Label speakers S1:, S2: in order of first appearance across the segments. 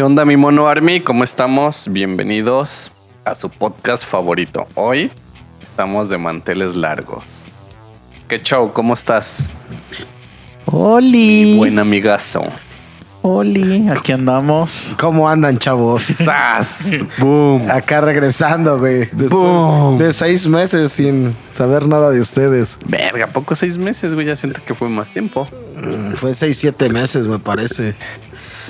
S1: ¿Qué onda, mi mono Army? ¿Cómo estamos? Bienvenidos a su podcast favorito. Hoy estamos de manteles largos. ¿Qué show? ¿Cómo estás?
S2: Oli.
S1: Buen amigazo.
S2: Oli, aquí andamos.
S3: ¿Cómo andan, chavos?
S1: ¡Sas! ¡Boom!
S3: Acá regresando, güey.
S1: Boom.
S3: de seis meses sin saber nada de ustedes.
S1: Verga, poco seis meses, güey. Ya siento que fue más tiempo.
S3: Mm, Fue seis, siete meses, me parece.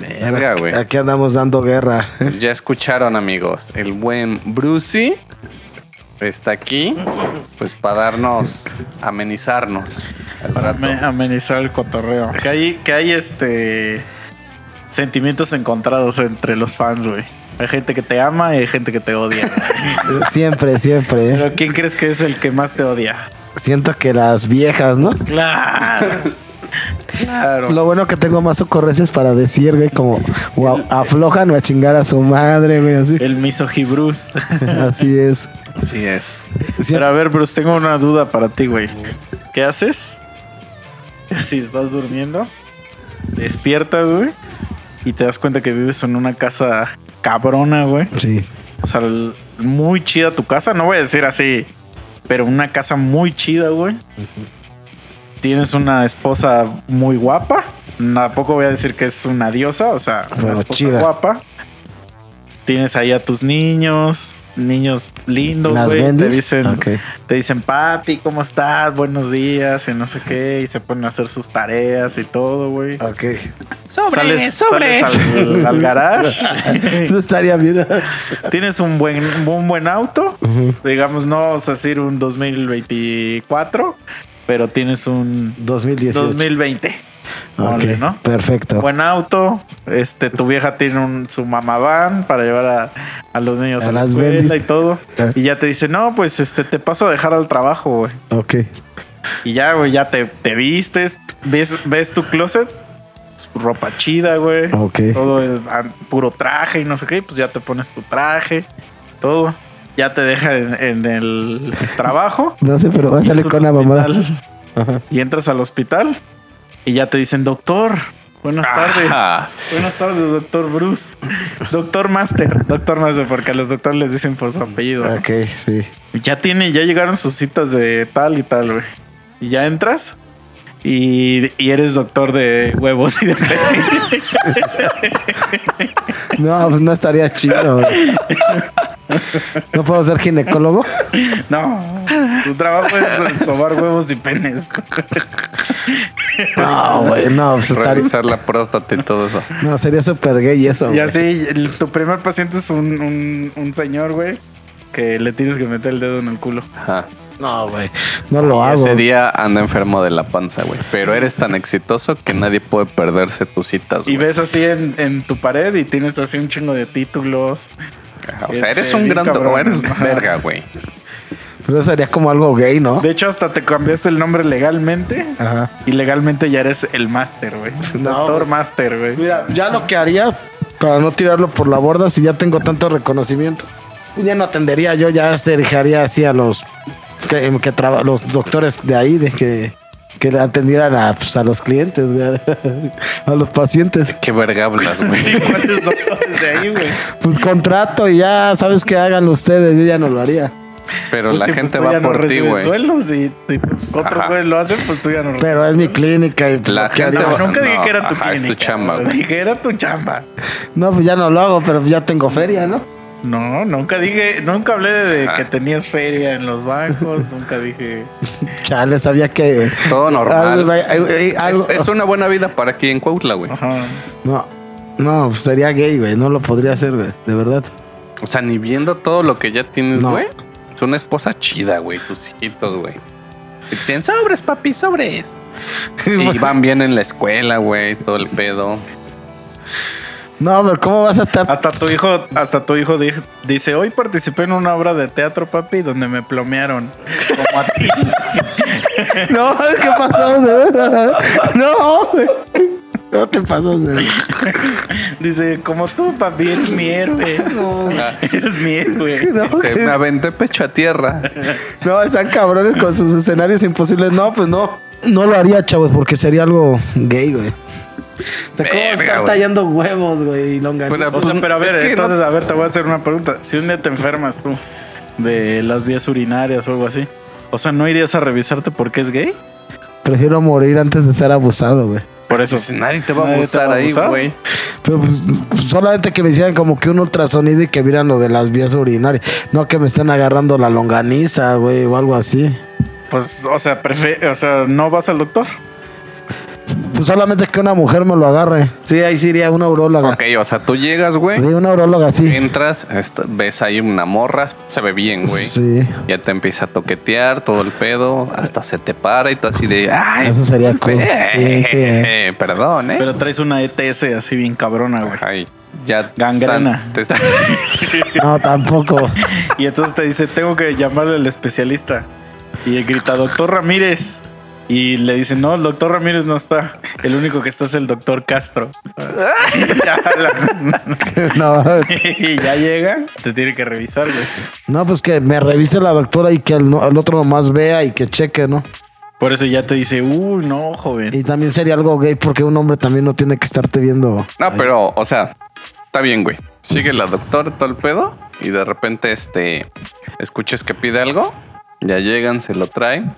S1: Verga, güey.
S3: Aquí andamos dando guerra.
S1: Ya escucharon, amigos. El buen Brucey está aquí, pues para darnos, amenizarnos.
S2: ame- amenizar el cotorreo. Que hay, que hay este sentimientos encontrados entre los fans, güey. Hay gente que te ama y hay gente que te odia.
S3: Siempre, siempre.
S2: Pero ¿quién crees que es el que más te odia?
S3: Siento que las viejas, ¿no?
S2: Claro. Claro.
S3: Lo bueno que tengo más ocurrencias para decir, güey, como wow, aflojan a chingar a su madre, güey, así.
S2: El misogi Bruce.
S3: Así es.
S1: Así es.
S2: Pero a ver, Bruce, tengo una duda para ti, güey. ¿Qué haces? Si estás durmiendo, despiertas, güey, y te das cuenta que vives en una casa cabrona, güey.
S3: Sí.
S2: O sea, muy chida tu casa. No voy a decir así, pero una casa muy chida, güey. Tienes una esposa muy guapa. Tampoco voy a decir que es una diosa, o sea, una
S3: Bueno,
S2: esposa
S3: chida.
S2: guapa. Tienes ahí a tus niños, niños lindos,
S3: ¿Las
S2: güey. Te dicen, te dicen, papi, ¿cómo estás? Buenos días, y no sé qué. Y se ponen a hacer sus tareas y todo, güey.
S3: Ok.
S2: Sales, sales al, al garage.
S3: Eso estaría bien.
S2: Tienes un buen, un buen auto. Digamos, no vamos a decir un 2024, pero tienes un
S3: 2018.
S2: 2020.
S3: Ok,
S2: Ponle, ¿no?
S3: Perfecto.
S2: Buen auto. Este, tu vieja tiene un, su mamá van para llevar a, a los niños
S3: A
S2: a, la escuela y todo.
S3: Ah.
S2: Y ya te dice, no, pues este, te paso a dejar al trabajo, güey.
S3: Ok.
S2: Y ya, güey, ya te, te vistes, ves, ves tu closet, ropa chida, güey.
S3: Ok.
S2: Todo es puro traje y no sé qué, pues ya te pones tu traje, todo. Ya te deja en, en el trabajo.
S3: No sé, pero va a salir con la
S2: hospital,
S3: Ajá.
S2: Y entras al hospital y ya te dicen, doctor, buenas
S1: Ajá.
S2: tardes. Buenas tardes, doctor Bruce. Doctor Master, doctor Master, porque a los doctores les dicen por su apellido. ¿no?
S3: Ok, sí.
S2: Ya tiene, ya llegaron sus citas de tal y tal, güey. Y ya entras y, y eres doctor de huevos y de.
S3: No, pues no estaría chido. No puedo ser ginecólogo.
S2: No, tu trabajo es sobar huevos y penes.
S3: No, güey, no, pues estaría.
S1: Revisar la próstata y todo eso.
S3: No, sería súper gay eso.
S2: Y
S3: güey.
S2: así, el- tu primer paciente es un, un, un señor, güey, que le tienes que meter el dedo en el culo.
S1: Ajá.
S3: No, güey. No lo
S1: Y
S3: hago.
S1: ese día anda enfermo de la panza, güey. Pero eres tan exitoso que nadie puede perderse tus citas,
S2: Y
S1: güey.
S2: ves así en, en tu pared y tienes así un chingo de títulos.
S1: O sea, eres
S2: este,
S1: un gran...
S2: cabrón.
S1: o eres verga, güey.
S3: Pero sería como algo gay, ¿no?
S2: De hecho, hasta te cambiaste el nombre legalmente.
S3: Ajá.
S2: Y legalmente ya eres el máster, güey.
S3: No,
S2: Doctor máster, güey.
S3: Mira, ya lo que haría para no tirarlo por la borda si ya tengo tanto reconocimiento. Ya no atendería yo, ya se dirigiría así a los que, que traba- los doctores de ahí, de que, que atendieran a, pues, a los clientes, güey, a los pacientes.
S1: Qué verga hablas, güey.
S2: ¿Cuántos doctores de ahí, güey?
S3: Pues contrato y ya sabes que hagan ustedes, yo ya no lo haría.
S1: Pero
S2: Pues
S1: la
S2: pues
S1: gente
S2: tú
S1: va
S2: ya no
S1: por ti, güey.
S2: sueldos y, y otros güeyes lo hacen, pues tú ya no.
S3: Pero es mi clínica y pues,
S1: La gente
S3: haría-
S1: va-
S2: No, nunca dije
S1: No,
S2: que era tu
S1: ajá, es tu
S2: clínica.
S1: chamba,
S2: güey.
S1: güey.
S2: Dije era tu chamba.
S3: No, pues ya no lo hago, pero ya tengo feria, ¿no?
S2: No, nunca dije, nunca hablé de
S1: Ajá.
S2: que tenías feria en los bancos, nunca dije.
S3: Chale, sabía que...
S1: Todo normal.
S3: Algo- eh, algo-
S1: Es, es una buena vida para aquí en Cuautla, güey.
S2: Ajá.
S3: No, no, pues sería gay, güey. No lo podría hacer, güey. De verdad.
S1: O sea, ni viendo todo lo que ya tienes,
S3: No.
S1: güey. Es una esposa chida, güey. Tus hijitos, güey. Y te dicen, sobres, papi, sobres. Y van bien en la escuela, güey. Todo el pedo.
S3: No, pero ¿cómo vas a estar?
S2: Hasta tu hijo, hasta tu hijo di- dice, hoy participé en una obra de teatro, papi, donde me plomearon. Como a ti.
S3: No, ¿qué pasó? No, güey. No te pasas de...
S2: Dice, como tú, papi, eres mi héroe.
S3: No,
S2: Eres mi héroe.
S3: no,
S1: me aventé pecho a tierra.
S3: no, están cabrones con sus escenarios imposibles. No, pues no. No lo haría, chavos, porque sería algo gay, güey. Te cómo
S1: Verga,
S3: estar
S1: güey.
S3: tallando huevos, güey, y longaniza.
S1: Pero,
S2: O sea,
S1: Pues,
S2: pero a ver,
S1: es que
S2: entonces,
S1: no-
S2: a ver, te voy a hacer una pregunta. Si un día te enfermas tú de las vías urinarias o algo así, o sea, ¿no irías a revisarte porque es gay?
S3: Prefiero morir antes de ser abusado, güey.
S2: Por eso.
S1: Pues nadie te va a
S2: Nadie
S1: abusar ahí, güey.
S3: Pero pues, solamente que me hicieran como que un ultrasonido y que vieran lo de las vías urinarias. No que me estén agarrando la longaniza, güey, o algo así.
S2: Pues, o sea, prefe- o sea, ¿no vas al doctor?
S3: Pues solamente que una mujer me lo agarre. Sí, ahí sí iría una urologa.
S1: Ok, o sea, tú llegas, güey,
S3: Sí, una urologa, sí.
S1: entras, ves ahí una morra, se ve bien, güey.
S3: Sí.
S1: Ya te empieza a toquetear todo el pedo, hasta se te para y tú así de, ay,
S3: Eso sería cool. Sí, sí, eh.
S1: eh, perdón, eh.
S2: Pero traes una ETS así bien cabrona, güey.
S1: Ay, ya te
S2: Gangrena.
S1: están- te están-
S3: No, tampoco.
S2: Y entonces te dice, tengo que llamarle al especialista. Y grita, doctor Ramírez. Y le dice, no, el doctor Ramírez no está. El único que está es el doctor Castro. ya, la-
S3: No,
S2: y ya llega, te tiene que revisar, güey.
S3: no, pues que me revise la doctora y que el, otro nomás vea y que cheque, ¿no?
S2: Por eso ya te dice, uy, no, joven.
S3: Y también sería algo gay porque un hombre también no tiene que estarte viendo.
S1: No, pero, o sea, está bien, güey. Sigue la doctora todo el pedo y de repente, este, escuches que pide algo, ya llegan, se lo traen.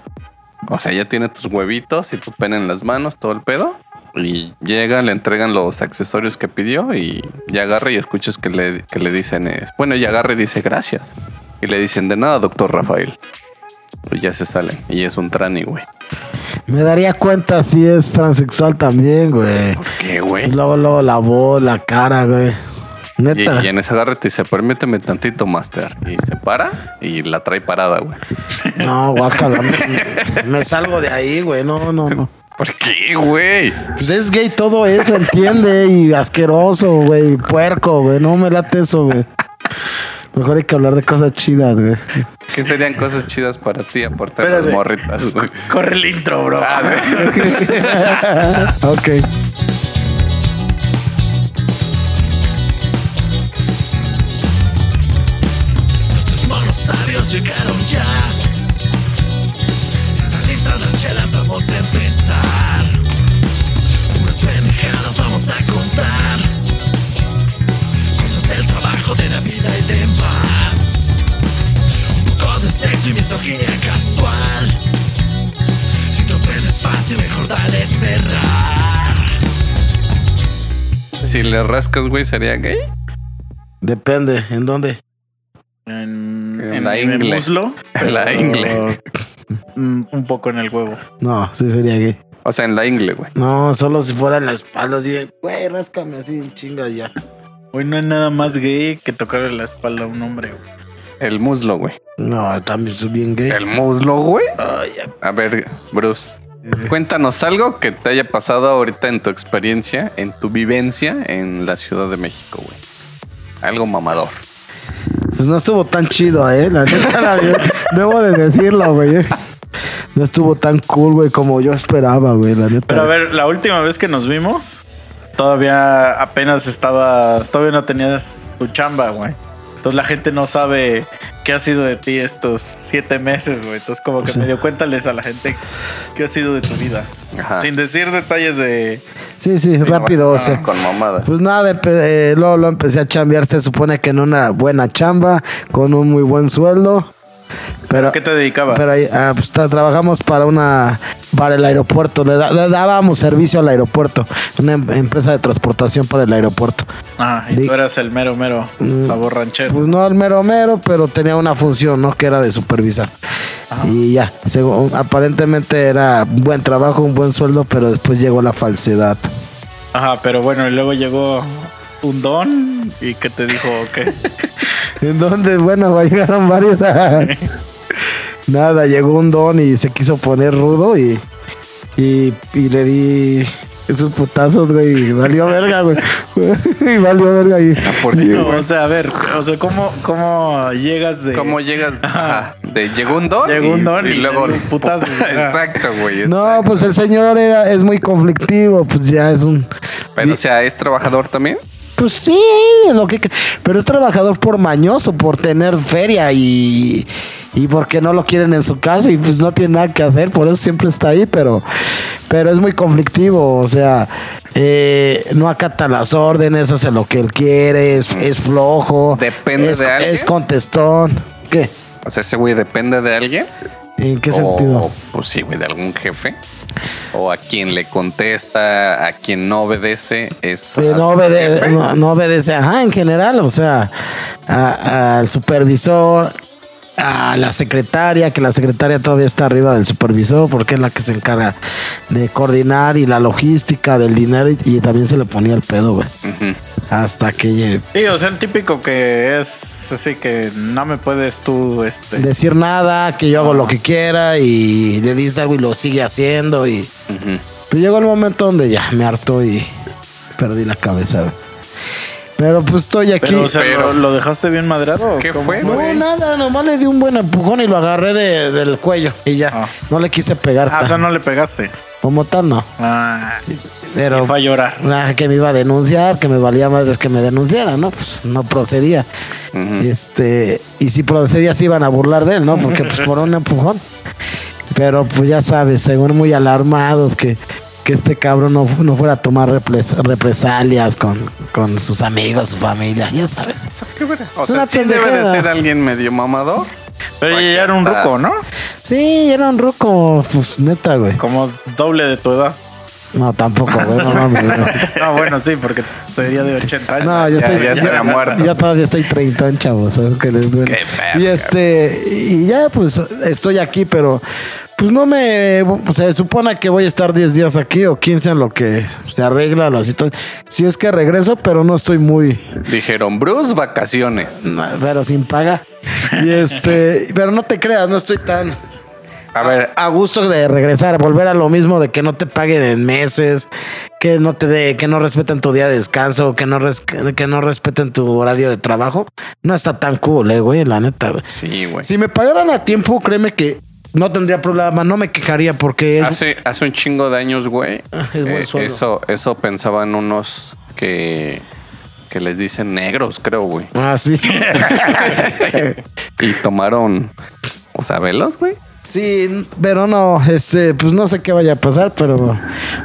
S1: O sea, ya tiene tus huevitos y tu pena en las manos, todo el pedo. Y llegan, le entregan los accesorios que pidió y ya agarra y escuchas que le, que le dicen, es, bueno, ya agarra y dice gracias. Y le dicen, de nada, doctor Rafael. Pues ya se salen. Y es un trani, güey.
S3: Me daría cuenta si es transexual también, güey.
S1: ¿Por qué,
S3: Y
S1: güey?
S3: luego, luego la voz, la cara, güey.
S1: Y,
S3: Neta.
S1: y en ese agarre te dice, permíteme tantito, master. Y se para y la trae parada, güey.
S3: No, guácala. me, me salgo de ahí, güey. No, no, no.
S1: ¿Por qué, güey?
S3: Pues es gay todo eso, entiende. Y asqueroso, güey. Puerco, güey. No me late eso, güey. Mejor hay que hablar de cosas chidas, güey.
S1: ¿Qué serían cosas chidas para ti aparte de
S2: Espérate.
S1: las morritas, güey?
S2: Corre el intro, bro.
S1: Ah,
S3: ok.
S1: Le rascas, güey, ¿sería gay?
S3: Depende. ¿En dónde?
S2: En,
S1: En
S2: en
S1: la
S2: el
S1: ingle.
S2: muslo.
S1: En la
S2: pero,
S1: ingle.
S2: mm, Un poco en el huevo.
S3: No, sí sería gay.
S1: O sea, en la ingle, güey.
S3: No, solo si fuera en la espalda, así, güey, ráscame así chinga ya.
S2: Hoy no hay nada más gay que tocarle la espalda a un hombre, güey.
S1: El muslo, güey.
S3: No, también soy bien gay.
S1: El muslo, güey. A ver, Bruce, cuéntanos algo que te haya pasado ahorita en tu experiencia, en tu vivencia en la Ciudad de México, güey. Algo mamador.
S3: Pues no estuvo tan chido, eh. La neta, la debo de decirlo, güey. eh. No estuvo tan cool, güey, como yo esperaba, güey, la neta.
S2: Pero a ver, la última vez que nos vimos, todavía apenas estaba, todavía no tenías tu chamba, güey. Entonces la gente no sabe qué ha sido de ti estos siete meses, güey. Entonces como que
S3: Sí.
S2: medio cuéntales a la gente qué ha sido de tu vida.
S1: Ajá.
S2: Sin decir detalles de...
S3: Sí, sí, rápido, o sea.
S1: Con mamada.
S3: Pues nada, empe- eh, luego, luego empecé a chambear, se supone que en una buena chamba, con un muy buen sueldo. Pero,
S2: ¿A qué te dedicabas?
S3: pero ah, pues, tra- trabajamos para una para el aeropuerto, le, da- le dábamos servicio al aeropuerto, una em- empresa de transportación para el aeropuerto.
S2: ah, y tú eras el mero, mero
S3: Mm,
S2: sabor ranchero.
S3: Pues no al mero mero, pero tenía una función, ¿no? Que era de supervisar. Y ya, según- aparentemente era un buen trabajo, un buen sueldo, pero después llegó la falsedad.
S2: Ajá, pero bueno, y luego llegó un don y que te dijo que...
S3: ¿En dónde? Bueno, llegaron varios. Nada, llegó un don y se quiso poner rudo y, y, y le di esos putazos, güey. Y valió verga, güey. y valió verga. Y,
S1: ¿Por qué,
S2: No,
S1: güey?
S2: o sea, a ver, o sea, ¿cómo, cómo llegas de...
S1: ¿Cómo llegas? Ajá. De, llegó un don.
S2: Llegó un don y
S1: luego
S2: le dio un putazo.
S1: Exacto, güey.
S3: no, pues el señor era, es muy conflictivo. Pues ya es un.
S1: Pero, o sea, ¿es trabajador también?
S3: Pues sí, lo que, pero es trabajador por mañoso, por tener feria y, y porque no lo quieren en su casa y pues no tiene nada que hacer, por eso siempre está ahí, pero, pero es muy conflictivo, o sea, eh, no acata las órdenes, hace lo que él quiere, es, es flojo.
S1: Depende
S3: es,
S1: de alguien.
S3: Es contestón. ¿Qué?
S1: O sea, ese güey depende de alguien.
S3: ¿En qué
S1: o,
S3: sentido?
S1: Pues sí, güey, de algún jefe. O a quien le contesta, a quien no obedece, es.
S3: Sí, no,
S1: a su
S3: obede-
S1: jefe.
S3: no, no obedece, ajá, en general, o sea, al supervisor, a la secretaria, que la secretaria todavía está arriba del supervisor, porque es la que se encarga de coordinar y la logística del dinero y, y también se le ponía el pedo, güey. Hasta que
S2: Sí, o sea, el típico que es así que no me puedes tú, este...
S3: decir nada, que yo hago lo que quiera y le dice algo y lo sigue haciendo y
S1: Ujú.
S3: pues llegó el momento donde ya me harto y perdí la cabeza. Pero pues estoy aquí.
S2: Pero, o sea,
S1: Pero-
S2: ¿lo, lo dejaste bien madrado? o
S1: ¿Qué
S2: cómo?
S1: fue,
S3: No,
S1: güey?
S3: nada, nomás le di un buen empujón y lo agarré de- del cuello y ya.
S2: Ah.
S3: No le quise pegar.
S2: Ah, o sea, no le pegaste.
S3: Como tal, no.
S2: Ah,
S3: Pero
S2: fue a llorar.
S3: ah, que me iba a denunciar, que me valía más que me denunciara, ¿no? Pues no procedía. Y este, y si procedía se iban a burlar de él, ¿no? Porque pues por un empujón. Pero pues ya sabes, según muy alarmados que, que este cabrón no, no fuera a tomar repres- represalias con, con sus amigos, su familia, ya sabes.
S1: O
S3: Es
S1: sea,
S3: una
S1: sí debe de ser alguien medio mamador.
S2: Pero ya era un ruco, ¿no?
S3: Sí, era un ruco, pues neta, güey.
S2: Como doble de tu edad.
S3: No, tampoco, güey, no mames, no.
S2: No, bueno, sí, porque sería de 80 años.
S3: No, yo
S1: Ya-
S3: estoy,
S1: ya muerto.
S3: todavía estoy 30, chavos, ¿sabes qué les duele?
S1: Qué.
S3: Y este, y ya pues estoy aquí, pero pues no me, o sea, se supone que voy a estar 10 días aquí o 15 en lo que se arregla la situación. Si es que regreso, pero no estoy muy,
S1: Dijeron, Bruce, vacaciones.
S3: no, pero sin paga. Y este, pero no te creas, no estoy tan
S1: A ver,
S3: a gusto de regresar, volver a lo mismo de que no te paguen en meses, que no te dé, que no respeten tu día de descanso, que no res- que no respeten tu horario de trabajo. No está tan cool, eh, güey, la neta, güey.
S1: sí, güey.
S3: Si me pagaran a tiempo, créeme que no tendría problema, no me quejaría porque es,
S1: Hace, hace un chingo de años, güey.
S3: Ah, es buen
S1: eh, eso, eso pensaban unos que, que les dicen negros, creo, güey.
S3: Ah, sí.
S1: Y tomaron, o sea, velos, güey.
S3: Sí, pero no, este, pues no sé qué vaya a pasar, pero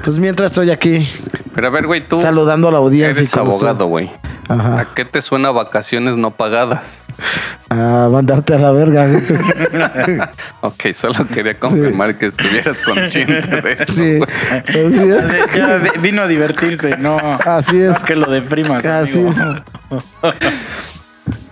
S3: pues mientras estoy aquí
S1: Pero a ver, güey, tú
S3: saludando a la audiencia. y
S1: eres abogado, güey.
S3: Ajá.
S1: ¿A qué te suena vacaciones no pagadas?
S3: A mandarte a la verga.
S1: Ok, solo quería confirmar que estuvieras consciente de eso.
S3: Sí.
S2: Ya vino a divertirse, no.
S3: Así es.
S2: no que lo deprimas.
S3: Así
S2: amigo.
S3: es.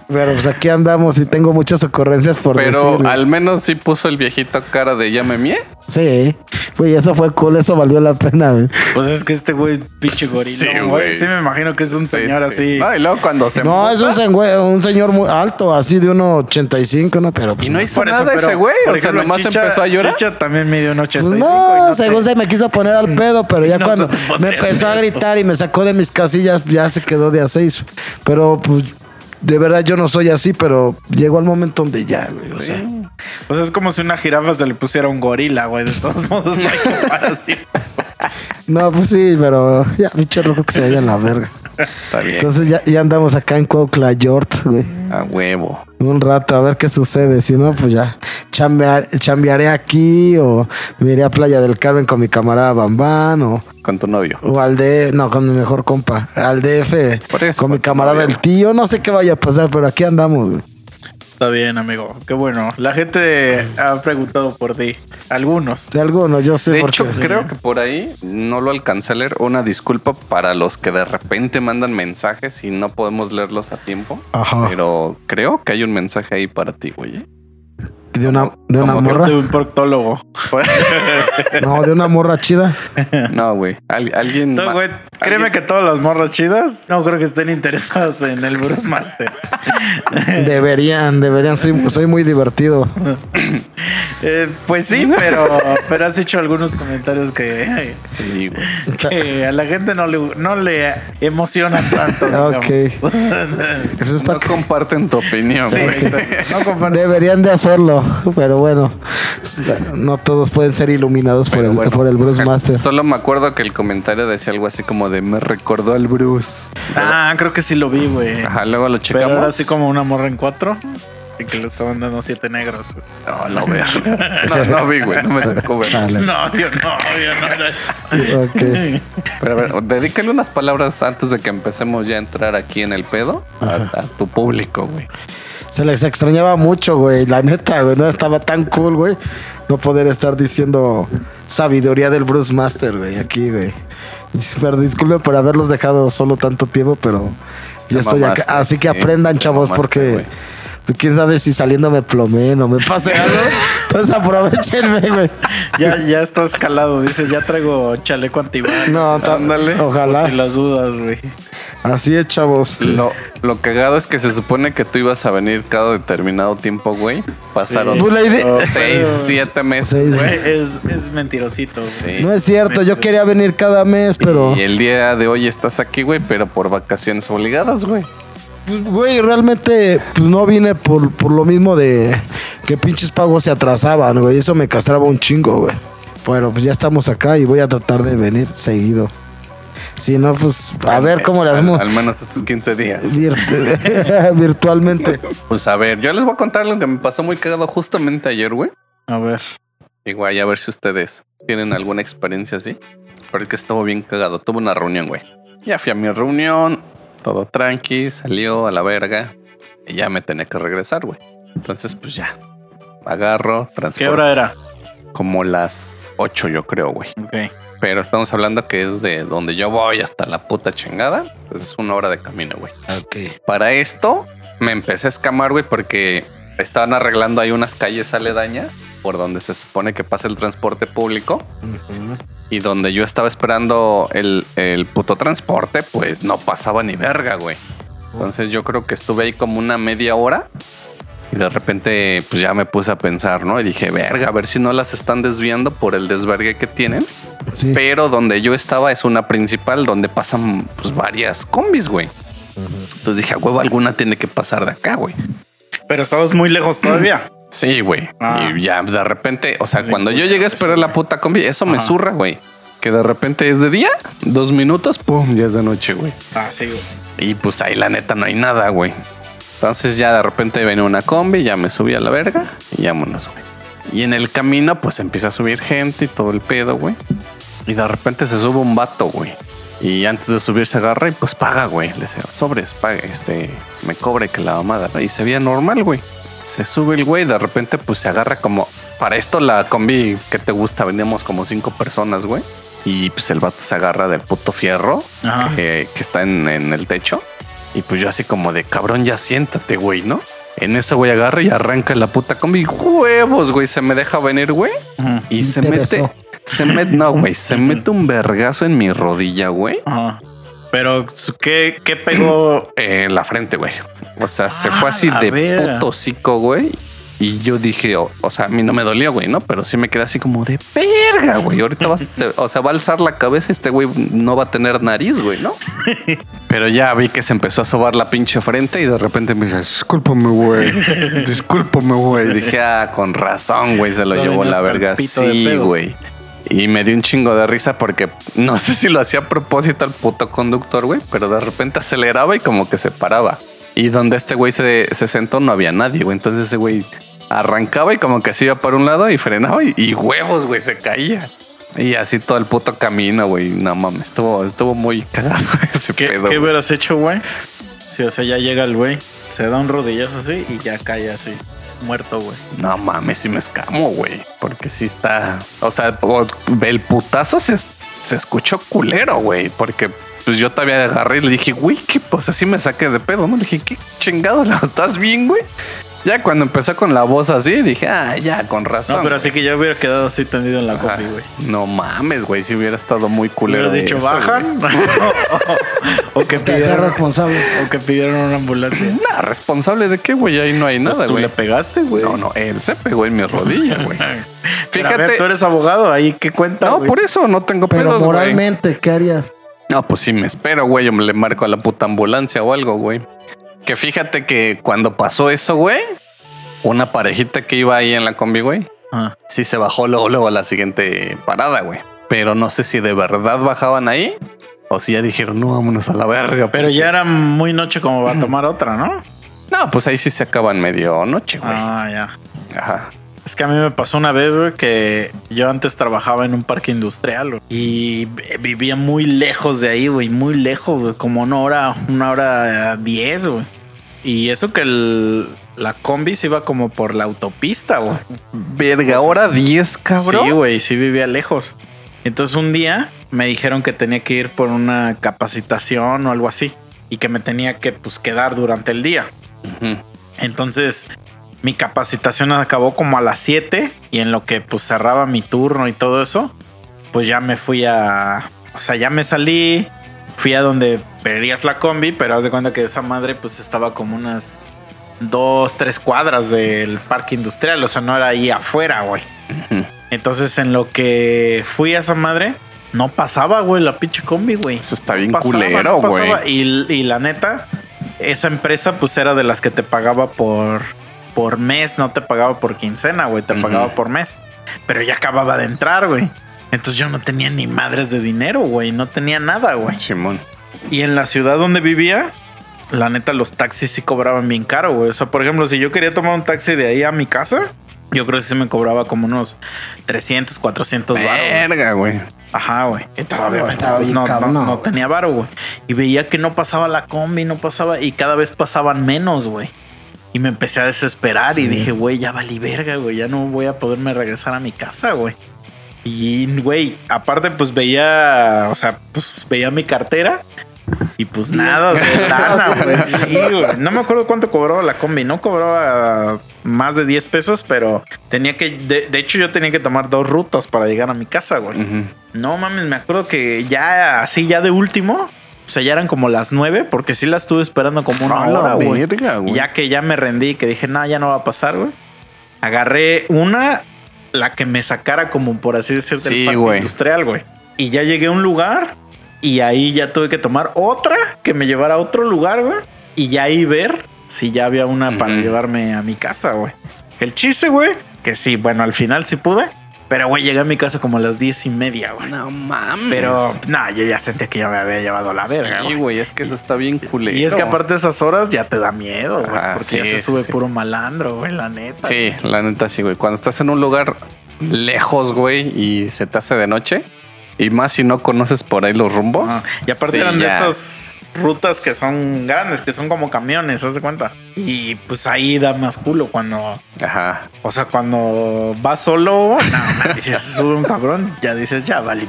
S3: Pero pues aquí andamos y tengo muchas ocurrencias por
S1: Pero al menos sí puso el viejito cara de ya me mié.
S3: Sí. Güey, eso fue cool, eso valió la pena, güey.
S2: Pues es que este güey, pinche gorila.
S1: Sí,
S2: güey. Sí, me imagino que es un señor
S1: Sí, sí.
S2: así.
S1: No, y luego cuando se
S3: No, es un, güey, un señor muy alto, así de 1.85, ¿no? Pero pues,
S1: Y no hizo
S2: Por eso,
S1: nada
S2: pero,
S1: ese güey. O sea, nomás
S2: Chicha-
S1: empezó a llorar.
S2: Chicha también midió un
S3: Pues
S2: 85.
S3: no,
S2: y no
S3: según se me quiso poner al pedo, pero ya
S2: No
S3: cuando me empezó a gritar y me sacó de mis casillas, ya se quedó de a seis. Pero pues de verdad yo no soy así, pero llegó el momento donde ya, güey. O sea,
S2: Pues es como si una jirafa se le pusiera un gorila, güey. De todos modos, no hay comparación.
S3: no, pues sí, pero ya, pinche rojo que se vaya a la verga.
S1: Está bien.
S3: Entonces ya, ya andamos acá en Cuautla, Yort, güey.
S1: A huevo.
S3: Un rato a ver qué sucede. Si no, pues ya chambear- chambearé aquí o me iré a Playa del Carmen con mi camarada Bambán o,
S1: Con tu novio.
S3: o al DF, no, con mi mejor compa, al DF,
S1: Por eso,
S3: con mi camarada el tío. No sé qué vaya a pasar, pero aquí andamos. güey.
S2: Está bien, amigo. Qué bueno. La gente ha preguntado por ti. Algunos.
S3: De alguno, yo sé
S1: De
S3: por
S1: hecho,
S3: qué.
S1: creo que por ahí no lo alcancé a leer. Una disculpa para los que de repente mandan mensajes y no podemos leerlos a tiempo.
S3: Ajá.
S1: Pero creo que hay un mensaje ahí para ti, güey.
S3: De una, de una morra.
S2: De un proctólogo.
S3: No, de una morra chida.
S1: No, güey. Al- alguien.
S2: No,
S1: ma-
S2: güey, créeme que todas las morras chidas no creo que estén interesadas en el Bruce Master.
S3: Deberían, deberían. Soy, soy muy divertido.
S2: Eh, pues sí, pero, pero has hecho algunos comentarios que,
S1: Sí, güey.
S2: que a la gente no le, no le emociona tanto. digamos.
S3: Ok. Eso es
S1: No
S3: que-
S1: comparten tu opinión,
S2: Sí,
S1: güey.
S2: no.
S3: Deberían de hacerlo, pero bueno, no todos pueden ser iluminados por,
S1: Pero
S3: el,
S1: bueno,
S3: por el Bruce Master.
S1: Solo me acuerdo que el comentario decía algo así como de me recordó al Bruce.
S2: Ah, creo que sí lo vi, güey.
S1: Ajá, luego lo
S2: Pero
S1: checamos.
S2: era así como una morra en cuatro. Y que le estaban dando siete negros. güey.
S1: No, no ver. No, no vi, güey. No me tocó ver.
S2: No, yo no, yo no era.
S3: Ok.
S1: Pero a ver, dedícale unas palabras antes de que empecemos ya a entrar aquí en el pedo a, a tu público, güey.
S3: Se les extrañaba mucho, güey. La neta, güey. No estaba tan cool, güey. No poder estar diciendo sabiduría del Bruce Master, güey. Aquí, güey. Pero disculpen por haberlos dejado solo tanto tiempo, pero ya estoy acá. Así que
S1: sí,
S3: aprendan, chavos, porque pues, quién sabe si saliendo me plomen o me pase algo. Entonces aprovechenme, güey.
S2: Ya, ya está escalado. Dice, ya traigo chaleco antibalas.
S3: No,
S1: Ándale.
S3: ojalá.
S2: Las dudas, güey.
S3: Así es, chavos.
S1: Lo, lo cagado es que se supone que tú ibas a venir cada determinado tiempo, güey. Pasaron
S3: Pues la idea-
S2: Oh,
S1: seis,
S2: pero-
S1: siete meses,
S3: Seis.
S1: güey.
S2: Güey, es, es mentirosito. güey.
S1: Sí.
S3: No es cierto, yo quería venir cada mes, pero
S1: Y el día de hoy estás aquí, güey, pero por vacaciones obligadas, güey.
S3: Pues, güey, realmente pues, no vine por, por lo mismo de que pinches pagos se atrasaban, güey. Eso me castraba un chingo, güey. Bueno, pues ya estamos acá y voy a tratar de venir seguido. Si no, pues a ver cómo le
S1: Al,
S3: hacemos
S1: al menos estos 15 días.
S3: virt- virtualmente.
S1: Pues a ver, yo les voy a contar lo que me pasó muy cagado justamente ayer, güey.
S2: A ver.
S1: Igual, a ver si ustedes tienen alguna experiencia así. Porque estuvo bien cagado. Tuve una reunión, güey. Ya fui a mi reunión, todo tranqui, salió a la verga. Y ya me tenía que regresar, güey. Entonces, pues ya. Agarro, transporte.
S2: ¿Qué hora era?
S1: Como las 8, yo creo, güey.
S2: Ok.
S1: Pero estamos hablando que es de donde yo voy hasta la puta chingada. Entonces es una hora de camino, güey.
S3: Ok.
S1: Para esto me empecé a escamar, güey, porque estaban arreglando ahí unas calles aledañas por donde se supone que pasa el transporte público y donde yo estaba esperando el, el puto transporte, pues no pasaba ni verga, güey. Entonces yo creo que estuve ahí como una media hora y de repente pues ya me puse a pensar, ¿no? Y dije, verga, a ver si no las están desviando por el desvergue que tienen.
S3: Sí.
S1: Pero donde yo estaba es una principal donde pasan pues varias combis, güey. Entonces dije, a huevo, alguna tiene que pasar de acá, güey.
S2: Pero estabas muy lejos todavía.
S1: Sí, güey.
S2: Ah.
S1: Y ya de repente, o sea,
S2: Sí,
S1: cuando yo llegué a esperar la puta combi, eso me zurra, güey. Que de repente es de día, dos minutos, pum, ya es de noche, güey.
S2: Ah, sí, güey.
S1: Y pues ahí la neta no hay nada, güey. Entonces ya de repente viene una combi, ya me subí a la verga y vámonos, güey. Y en el camino, pues empieza a subir gente y todo el pedo, güey. Y de repente se sube un vato, güey. Y antes de subir se agarra y pues paga, güey. Le dice, sobres, paga, este, me cobre que la mamada. Y se veía normal, güey. Se sube el güey, de repente pues se agarra como... Para esto la combi que te gusta, vendíamos como cinco personas, güey. Y pues el vato se agarra del puto fierro
S2: Ajá.
S1: que, que está en, en el techo. Y pues yo así como de cabrón, ya siéntate, güey, ¿no? En eso, güey, agarra y arranca la puta combi. Huevos, güey, se me deja venir, güey. Y
S3: Y
S1: se
S3: te
S1: mete,
S3: besó.
S1: se mete, no, güey, se mete un vergazo en mi rodilla, güey.
S2: Ajá. Pero, ¿qué, qué pegó?
S1: En la frente, güey. O sea, se fue
S2: Ah,
S1: así de puto hocico, güey. Y yo dije, o, o sea, a mí no me dolía, güey, ¿no? Pero sí me quedé así como de verga, güey. Ahorita va a se- o sea, va a alzar la cabeza, este güey no va a tener nariz, güey, ¿no? Pero ya vi que se empezó a sobar la pinche frente y de repente me dije, discúlpame, güey. Discúlpame, güey. Dije, ah, con razón, güey, se lo llevó la verga. Sí, güey. Y me dio un chingo de risa porque no sé si lo hacía a propósito el puto conductor, güey, pero de repente aceleraba y como que se paraba. Y donde este güey se, se sentó no había nadie, güey. Entonces ese güey arrancaba y como que se iba por un lado y frenaba y, y huevos, güey, se caía. Y así todo el puto camino, güey. No mames, estuvo, estuvo muy cagado ese
S2: ¿Qué,
S1: pedo.
S2: ¿qué hubieras hecho, güey? Si, o sea, ya llega el güey, se da un rodillazo así y ya cae así, muerto, güey.
S1: No mames, sí me escamo, güey. Porque sí está. O sea, el putazo se, se escuchó culero, güey. Porque pues yo todavía agarré y le dije, güey, ¿qué? Pues así me saqué de pedo, ¿no? Le dije, ¿qué chingado? ¿Estás bien, güey? Ya cuando empezó con la voz así, dije, ah, ya, con razón.
S2: No, pero así que ya hubiera quedado así tendido en la
S1: Ajá.
S2: combi, güey.
S1: No mames, güey, si hubiera estado muy culero.
S2: Hubieras dicho,
S1: eso,
S2: bajan. o, que pidieron,
S3: responsable.
S2: o que pidieron una ambulancia.
S1: Nah, responsable de qué, güey, ahí no hay
S2: Pues
S1: nada,
S2: tú
S1: güey.
S2: le pegaste, güey.
S1: No, no, él se pegó en mi rodilla, güey.
S2: Pero a ver,
S1: Fíjate.
S2: tú eres abogado, ahí qué cuenta,
S1: No, por eso no tengo
S3: Pero
S1: pedos, güey.
S3: moralmente, ¿qué harías?
S1: No, pues sí me espero, güey. Yo me le marco a la puta ambulancia o algo, güey. Que fíjate que cuando pasó eso, güey, una parejita que iba ahí en la combi, güey,
S2: Ah,
S1: sí se bajó luego, luego a la siguiente parada, güey. Pero no sé si de verdad bajaban ahí o si ya dijeron, no, vámonos a la verga.
S2: Pero
S1: porque-
S2: ya era muy noche como va a tomar otra, ¿no?
S1: No, pues ahí sí se acaban medianoche, güey.
S2: Ah, ya.
S1: Ajá.
S2: Es que a mí me pasó una vez, güey, que yo antes trabajaba en un parque industrial, güey, y vivía muy lejos de ahí, güey, muy lejos, güey, como una hora, una hora diez, güey. Y eso que el- la combi se iba como por la autopista, güey.
S1: Verga, hora 10, cabrón.
S2: Sí, güey, sí vivía lejos. Entonces un día me dijeron que tenía que ir por una capacitación o algo así, y que me tenía que, pues, quedar durante el día. Entonces, mi capacitación acabó como a las 7 y en lo que pues cerraba mi turno y todo eso, pues ya me fui a, o sea, ya me salí, fui a donde pedías la combi, pero haz de cuenta que esa madre pues estaba como unas dos, tres cuadras del parque industrial, o sea, no era ahí afuera, güey. Entonces, en lo que fui a esa madre, no pasaba, güey, la pinche combi, güey.
S1: Eso está bien
S2: pasaba,
S1: culero,
S2: no
S1: güey.
S2: pasaba. Y, y la neta, esa empresa pues era de las que te pagaba por, por mes, no te pagaba por quincena, güey, te pagaba por mes. Pero ya acababa de entrar, güey. Entonces yo no tenía ni madres de dinero, güey, no tenía nada, güey.
S1: Simón.
S2: Y en la ciudad donde vivía, la neta, los taxis sí cobraban bien caro, güey. O sea, por ejemplo, si yo quería tomar un taxi de ahí a mi casa, yo creo que sí me cobraba como unos 300, 400 baros.
S1: Verga, güey.
S2: Ajá, güey. Pues,
S3: bien
S2: no,
S3: cabrón,
S2: no-
S3: no.
S2: no tenía varo, güey. Y veía que no pasaba la combi, no pasaba. Y cada vez pasaban menos, güey. Y me empecé a desesperar y dije, güey, ya valí verga, güey. Ya no voy a poderme regresar a mi casa, güey. Y, güey, aparte, pues veía, o sea, pues veía mi cartera. Y pues nada de lana, güey. Sí, güey. No me acuerdo cuánto cobraba la combi. No cobraba más de 10 pesos, pero tenía que. De, de hecho, yo tenía que tomar dos rutas para llegar a mi casa, güey. No mames, me acuerdo que ya así, ya de último, o sea, ya eran como las nueve, porque sí la estuve esperando como una hora, güey. ya que ya me rendí, que dije, no, ya no va a pasar, güey. Agarré una, la que me sacara como por así decir del
S1: Sí,
S2: parque industrial, güey. Y ya llegué a un lugar y ahí ya tuve que tomar otra que me llevara a otro lugar, güey. Y ya ahí ver si ya había una para llevarme a mi casa, güey. El chiste, güey, que sí, bueno, al final sí pude. Pero, güey, llegué a mi casa como a las diez y media, güey.
S1: No mames.
S2: Pero, no, yo ya sentía que ya me había llevado la verga,
S1: Sí,
S2: güey.
S1: güey, es que eso está bien culero.
S2: Y es que aparte de esas horas ya te da miedo, güey.
S1: Ajá,
S2: porque ya se sube
S1: sí.
S2: puro malandro, güey, la neta.
S1: Sí, la neta sí, güey. Cuando estás en un lugar lejos, güey, y se te hace de noche, y más si no conoces por ahí los rumbos.
S2: Y aparte eran de
S1: ya.
S2: Rutas que son grandes, que son como camiones, ¿haz de cuenta? Y pues ahí da más culo cuando,
S1: Ajá.
S2: o sea, cuando vas solo, no, no, si se sube un cabrón, ya dices, ya vale.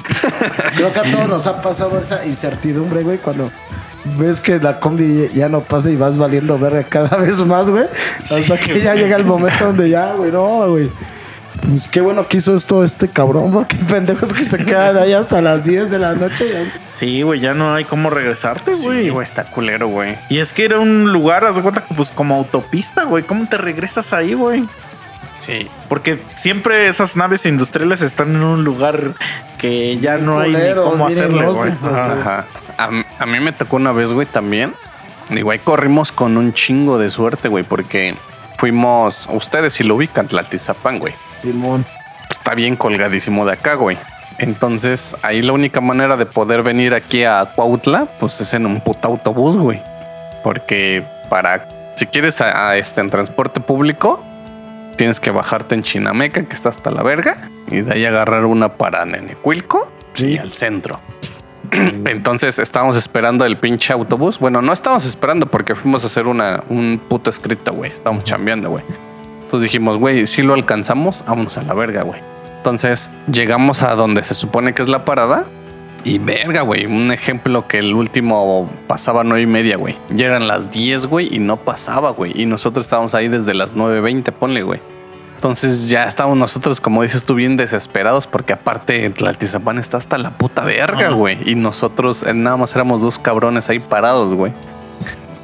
S3: Creo que a todos nos ha pasado esa incertidumbre, güey, cuando ves que la combi ya no pasa y vas valiendo verga cada vez más, güey. Hasta que ya llega el momento donde ya, güey, no, güey. Pues qué bueno que hizo esto este cabrón, porque pendejos que se quedan ahí hasta las 10 de la noche. ya.
S2: Sí, güey, ya no hay cómo regresarte, güey.
S1: Sí, güey, está culero, güey.
S2: Y es que era un lugar, haz de cuenta, pues como autopista, güey. ¿Cómo te regresas ahí, güey?
S1: Sí.
S2: Porque siempre esas naves industriales están en un lugar que ya no hay ni cómo hacerle, güey. Ajá.
S1: Ajá. A, a mí me tocó una vez, güey, también. Ahí corrimos con un chingo de suerte, güey, porque fuimos, ustedes si lo ubican, Tlaltizapán, güey.
S3: Simón.
S1: Está bien colgadísimo de acá, güey. Entonces, ahí la única manera de poder venir aquí a Cuautla, pues es en un puto autobús, güey. Porque para, si quieres a, a este, en transporte público, tienes que bajarte en Chinameca, que está hasta la verga, y de ahí agarrar una para Nenecuilco y
S3: Sí.
S1: al centro. Entonces estábamos esperando el pinche autobús. Bueno, no estábamos esperando porque fuimos a hacer una, un puto escrito, güey. Estábamos chambeando, güey. Entonces dijimos, güey, si lo alcanzamos, vámonos a la verga, güey. Entonces llegamos a donde se supone que es la parada. Y verga, güey. Un ejemplo que el último pasaba nueve y media, güey. Ya eran las 10, güey, y no pasaba, güey. Y nosotros estábamos ahí desde las 9.20, ponle, güey. Entonces ya estábamos nosotros, como dices tú, bien desesperados porque aparte Tlaltizapán está hasta la puta verga, güey. Y nosotros eh, nada más éramos dos cabrones ahí parados, güey.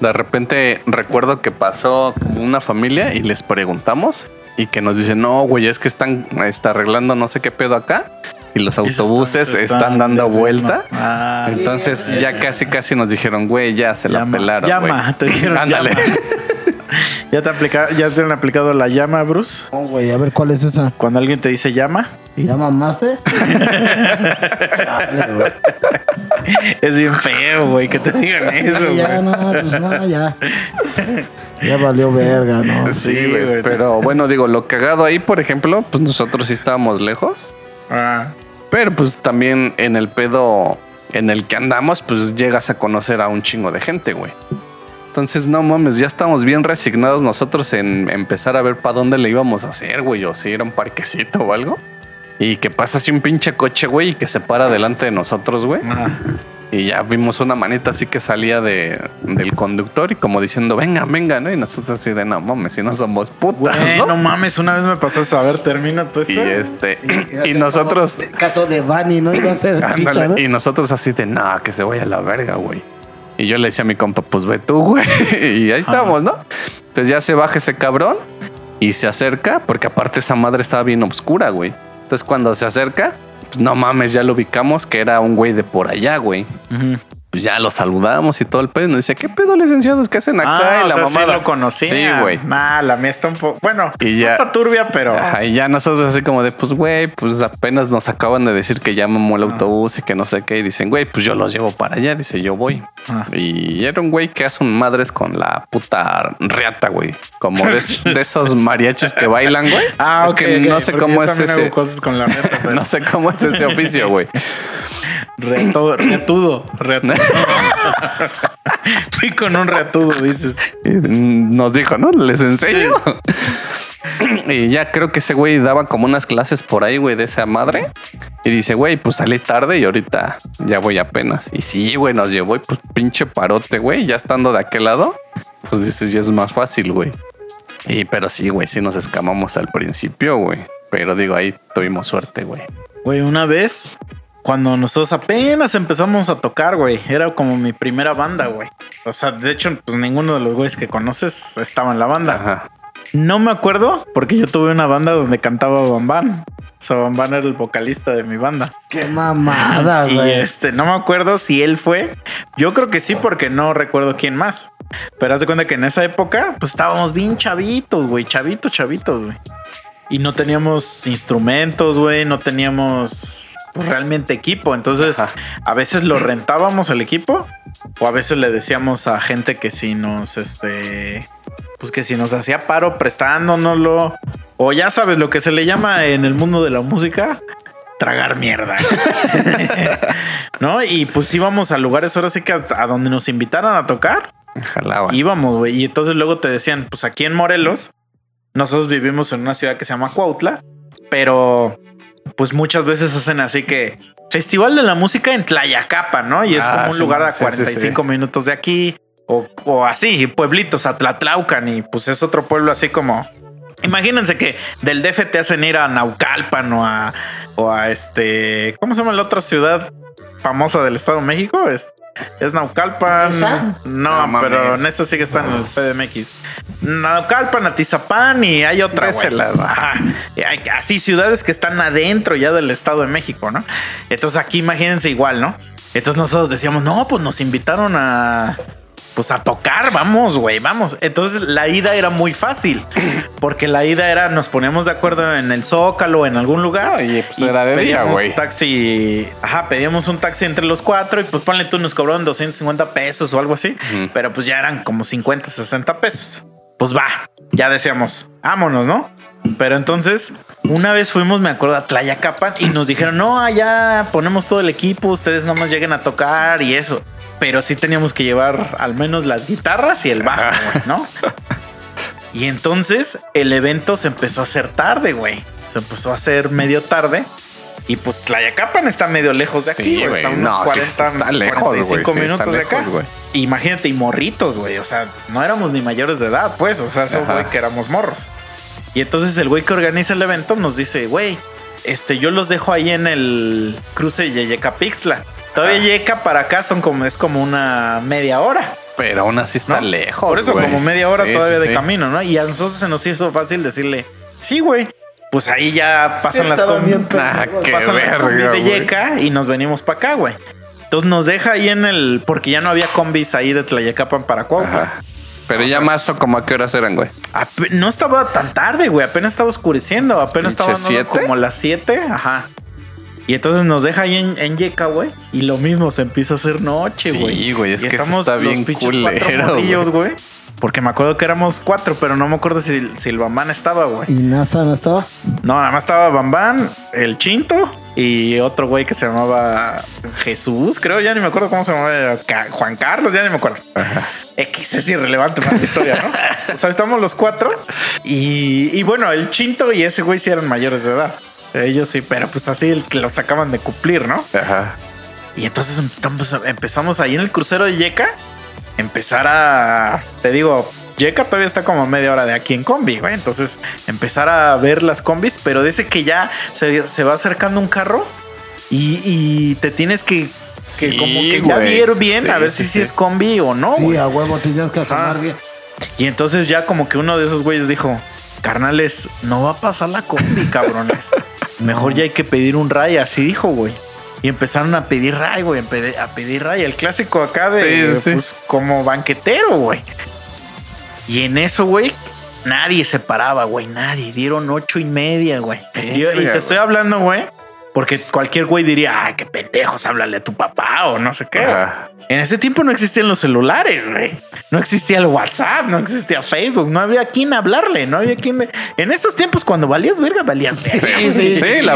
S1: De repente recuerdo que pasó una familia y les preguntamos y que nos dicen, no, güey, es que están está arreglando no sé qué pedo acá y los
S2: Y se
S1: autobuses
S2: se
S1: están, dando vuelta.
S2: Ah,
S1: Entonces ya casi casi nos dijeron, güey, ya se la
S2: llama,
S1: pelaron.
S2: llama,
S1: güey".
S2: te dijeron
S1: Ándale.
S2: llama. ¿Ya te, aplica, ¿Ya te han aplicado la llama, Bruce?
S3: No, güey, a ver cuál es esa.
S2: Cuando alguien te dice llama,
S3: ¿Ya mamaste? Dale, güey.
S2: Es bien feo, güey, que te digan eso,
S3: ya,
S2: güey.
S3: no, pues no, ya. Ya valió verga, ¿no?
S1: Sí,
S2: Sí,
S1: güey.
S2: güey.
S1: Pero bueno, digo, lo cagado ahí, por ejemplo, pues nosotros sí estábamos lejos.
S2: Ah,
S1: Pero pues también en el pedo en el que andamos, pues llegas a conocer a un chingo de gente, güey. Entonces, no mames, ya estamos bien resignados nosotros en empezar a ver para dónde le íbamos a hacer, güey, o si era un parquecito o algo. Y que pasa así un pinche coche, güey, y que se para delante de nosotros, güey.
S2: ah.
S1: Y ya vimos una manita así que salía de, del conductor y como diciendo, venga, venga, ¿no? Y nosotros así de, no mames, si no somos putas,
S2: Güey,
S1: ¿no?
S2: no mames, una vez me pasó eso. A ver, termina tú esto.
S1: Y este, y nosotros,
S3: Caso de Bunny, ¿no? Chicha, ¿no?
S1: Y nosotros así de, no, que se vaya a la verga, güey. Y yo le decía a mi compa, pues ve tú, güey. y ahí estamos, ¿no? Entonces ya se baja ese cabrón y se acerca, porque aparte esa madre estaba bien oscura, güey. Entonces cuando se acerca, pues no mames, ya lo ubicamos que era un güey de por allá, güey.
S2: Ujú.
S1: Pues ya lo saludamos y todo el pedo. Y nos decía, ¿qué pedo, licenciados? ¿Qué hacen acá?
S2: Ah,
S1: y
S2: o
S1: la
S2: sea, sí
S1: mamada.
S2: lo conocía.
S1: Sí, güey.
S2: Nah, la mía está un poco. Bueno,
S1: Y ya-
S2: está turbia, pero.
S1: Ajá, y ya nosotros así como de, pues, güey, pues apenas nos acaban de decir que ya mamó el autobús y que no sé qué. Y dicen, güey, pues yo los llevo para allá. Dice, yo voy.
S2: Ah.
S1: Y era un güey que hace un madres con la puta reata, güey. Como de, de esos mariachis que bailan, güey.
S2: Ah,
S1: es que no sé cómo es ese.
S2: hago cosas con la neta, pero
S1: No sé cómo es ese oficio, güey.
S2: Reto- reatudo, reatudo. Fui con un reatudo, dices.
S1: Y nos dijo, ¿no? Les enseño. y ya creo que ese güey daba como unas clases por ahí, güey, de esa madre. Y dice, güey, pues salí tarde y ahorita ya voy apenas. Y sí, güey, nos llevó y pues pinche parote, güey, ya estando de aquel lado, pues dices, ya es más fácil, güey. Y pero sí, güey, sí nos escamamos al principio, güey. Pero digo, ahí tuvimos suerte, güey.
S2: Güey, una vez, cuando nosotros apenas empezamos a tocar, güey, era como mi primera banda, güey. O sea, de hecho, pues ninguno de los güeyes que conoces estaba en la banda.
S1: Ajá.
S2: No me acuerdo porque yo tuve una banda donde cantaba Bambán. O sea, Bambán era el vocalista de mi banda.
S3: Qué mamada,
S2: Y
S3: güey.
S2: este, no me acuerdo si él fue. Yo creo que sí, porque no recuerdo quién más. Pero haz de cuenta que en esa época, pues estábamos bien chavitos, güey. Chavitos, chavitos, güey. Y no teníamos instrumentos, güey. No teníamos realmente equipo. Entonces,
S1: Ajá.
S2: a veces lo rentábamos el equipo. O a veces le decíamos a gente que si nos, este. Pues que si nos hacía paro prestándonoslo. O ya sabes lo que se le llama en el mundo de la música. Tragar mierda. ¿No? Y pues íbamos a lugares ahora sí que a, a donde nos invitaran a tocar.
S1: Jalaba.
S2: Íbamos, güey. Y entonces luego te decían, pues aquí en Morelos, nosotros vivimos en una ciudad que se llama Cuautla, pero pues muchas veces hacen así que Festival de la Música en Tlayacapa, ¿no? Y es
S1: Ah,
S2: como un
S1: sí,
S2: lugar a
S1: sí, sí,
S2: 45 minutos de aquí, o, o así, pueblitos, Atlatlaucan, y pues es otro pueblo así como... Imagínense que del DF te hacen ir a Naucalpan o a, o a este... ¿Cómo se llama la otra ciudad famosa del Estado de México? Es, es Naucalpan.
S3: ¿Esa?
S2: No,
S1: No
S2: pero
S1: mames.
S2: Nesa sigue estando en el CDMX. Naucalpan, Atizapán y hay otra.
S1: De ese
S2: güey.
S1: lado.
S2: Ajá. Y hay Así ciudades que están adentro ya del Estado de México, ¿no? Entonces aquí imagínense igual, ¿no? Entonces nosotros decíamos, no, pues nos invitaron a. Pues a tocar, vamos, güey, vamos. Entonces la ida era muy fácil, porque la ida era, nos poníamos de acuerdo en el Zócalo, en algún lugar.
S1: Oye, pues era de día, güey.
S2: taxi, ajá, pedíamos un taxi entre los cuatro y pues ponle tú, nos cobraron 250 pesos o algo así, pero pues ya eran como 50, 60 pesos. Pues va, ya decíamos, vámonos, ¿no? Pero entonces, una vez fuimos, me acuerdo, a Tlayacapan y nos dijeron, no, allá ponemos todo el equipo, ustedes no nos lleguen a tocar y eso. Pero sí teníamos que llevar al menos las guitarras y el bajo, güey, ¿no? Y entonces el evento se empezó a hacer tarde, güey. Se empezó a hacer medio tarde. Y pues Tlayacapan está medio lejos de aquí,
S1: Sí,
S2: güey. Está unos
S1: No, sí,
S2: 40,
S1: está lejos, güey.
S2: 45
S1: Sí,
S2: minutos
S1: está
S2: de acá. Imagínate, y morritos, güey. O sea, no éramos ni mayores de edad, pues. O sea, eso, güey, que éramos morros. Y entonces el güey que organiza el evento nos dice, güey, este, yo los dejo ahí en el cruce de Yeyecapixtla. Todavía
S1: Ah.
S2: Yeca para acá son como, es como una media hora.
S1: Pero aún así está
S2: ¿no?
S1: lejos.
S2: Por eso
S1: güey.
S2: como media hora
S1: Sí,
S2: todavía
S1: sí,
S2: de
S1: sí.
S2: camino, ¿no? Y a nosotros se nos hizo fácil decirle, sí, güey. Pues ahí ya pasan las
S3: Estaban
S2: com-
S3: bien
S1: Ah,
S2: pasan la
S1: verga,
S2: combi de
S1: güey.
S2: Yeca y nos venimos para acá, güey. Entonces nos deja ahí en el... Porque ya no había combis ahí de Tlayacapan para Cuautla.
S1: Ajá. Pero ya más o como a qué horas eran, güey.
S2: No estaba tan tarde, güey. Apenas estaba oscureciendo. Apenas estaba como las 7. Ajá. Y entonces nos deja ahí en, en Yeca, güey. Y lo mismo, se empieza a hacer noche,
S1: Sí,
S2: güey.
S1: güey, es
S2: Y
S1: que eso
S2: estamos
S1: está
S2: los
S1: bien culero,
S2: güey. Porque me acuerdo que éramos cuatro, pero no me acuerdo si, si el Bambán estaba, güey.
S3: ¿Y NASA no estaba?
S2: No, nada más estaba Bambán, el Chinto y otro güey que se llamaba Jesús, creo, ya ni me acuerdo cómo se llamaba. Juan Carlos, ya ni me acuerdo. X es irrelevante para la historia, ¿no? o sea, estamos los cuatro y, y bueno, el Chinto y ese güey sí eran mayores de edad. Ellos sí, pero pues así el que los acaban de cumplir, ¿no?
S1: Ajá.
S2: Y entonces empezamos, empezamos ahí en el crucero de Yeca, empezar a, te digo, Yeca todavía está como a media hora de aquí en combi, güey. Entonces empezar a ver las combis, pero dice que ya se, se va acercando un carro y, y te tienes que, que
S1: Sí,
S2: como que ya ver bien a ver
S1: sí,
S2: si,
S1: sí.
S2: es combi o no,
S3: Sí,
S2: güey.
S3: a huevo, tenías que asomar
S2: Ah.
S3: bien.
S2: Y entonces ya como que uno de esos güeyes dijo, carnales, no va a pasar la combi, cabrones. Mejor ya hay que pedir un ray, así dijo, güey. Y empezaron a pedir ray, güey, a pedir, ray. El clásico acá de,
S1: Sí, sí.
S2: pues, como banquetero, güey. Y en eso, güey, nadie se paraba, güey, nadie. Dieron ocho y media, güey. Y, te estoy hablando, güey, porque cualquier güey diría, ay, qué pendejos, háblale a tu papá o no sé qué.
S1: Ajá.
S2: En ese tiempo no existían los celulares, güey. No existía el WhatsApp, no existía Facebook, no había quien hablarle, no había quien. En estos tiempos, cuando valías verga, valías verga.
S1: Sí, sí, la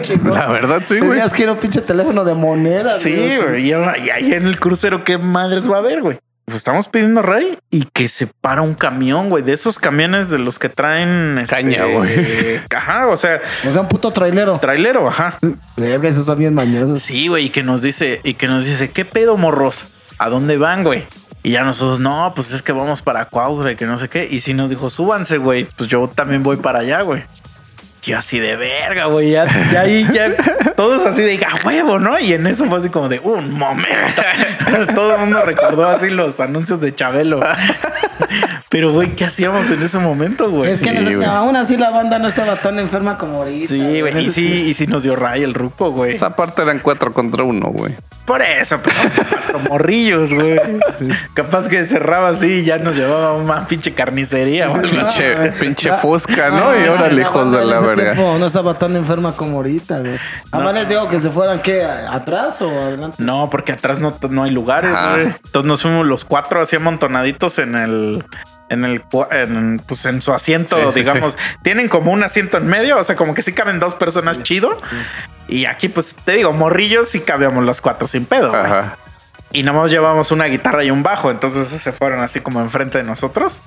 S3: chingón,
S1: verdad. La verdad, sí, güey.
S3: Tenías que ir a un pinche teléfono de moneda.
S2: Sí, güey. Y ahí en el crucero, ¿qué madres va a haber, güey? Pues estamos pidiendo rey y que se para un camión, güey, de esos camiones de los que traen este,
S1: Caña, güey.
S2: Ajá, o sea,
S3: O sea, un puto trailero.
S2: trailero, ajá.
S3: Esos son bien mañosos.
S2: Sí, güey, y que nos dice, y que nos dice, ¿qué pedo, morros? ¿A dónde van, güey? Y ya nosotros, no, pues es que vamos para Cuautla y que no sé qué. Y si nos dijo, súbanse, güey, pues yo también voy para allá, güey. Yo así de verga, güey. Ya, ya ahí, ya todos así de a huevo, ¿no? Y en eso fue así como de un momento. Todo el mundo recordó así los anuncios de Chabelo. Pero, güey, ¿qué hacíamos en ese momento, güey?
S3: Es que
S1: Sí, güey.
S3: aún así la banda no estaba tan enferma como ahorita.
S2: Sí, güey. Y sí, y sí nos dio ray el ruco, güey.
S1: Esa parte eran cuatro contra uno, güey.
S2: Por eso, pero cuatro morrillos, güey. Capaz que cerraba así y ya nos llevaba a una pinche carnicería, güey.
S1: Pinche,
S3: güey.
S1: pinche
S3: La-
S1: fusca, ¿no? Y órale,
S3: la
S1: hijos
S3: banda
S1: de la
S3: ese
S1: verga.
S3: tiempo No estaba tan enferma como ahorita, güey. Además les digo que se fueran, ¿qué? ¿Atrás o adelante?
S2: No, porque atrás no, no hay lugares,
S1: Ah.
S2: güey. Entonces nos fuimos los cuatro así amontonaditos en el. En el en, pues en su asiento,
S1: Sí, sí,
S2: digamos. Tienen como un asiento en medio, o sea, como que sí caben dos personas chido. Y aquí, pues te digo, morrillos sí cabíamos los cuatro sin pedo.
S1: Ajá.
S2: Y nomás llevamos una guitarra y un bajo. Entonces se fueron así como enfrente de nosotros.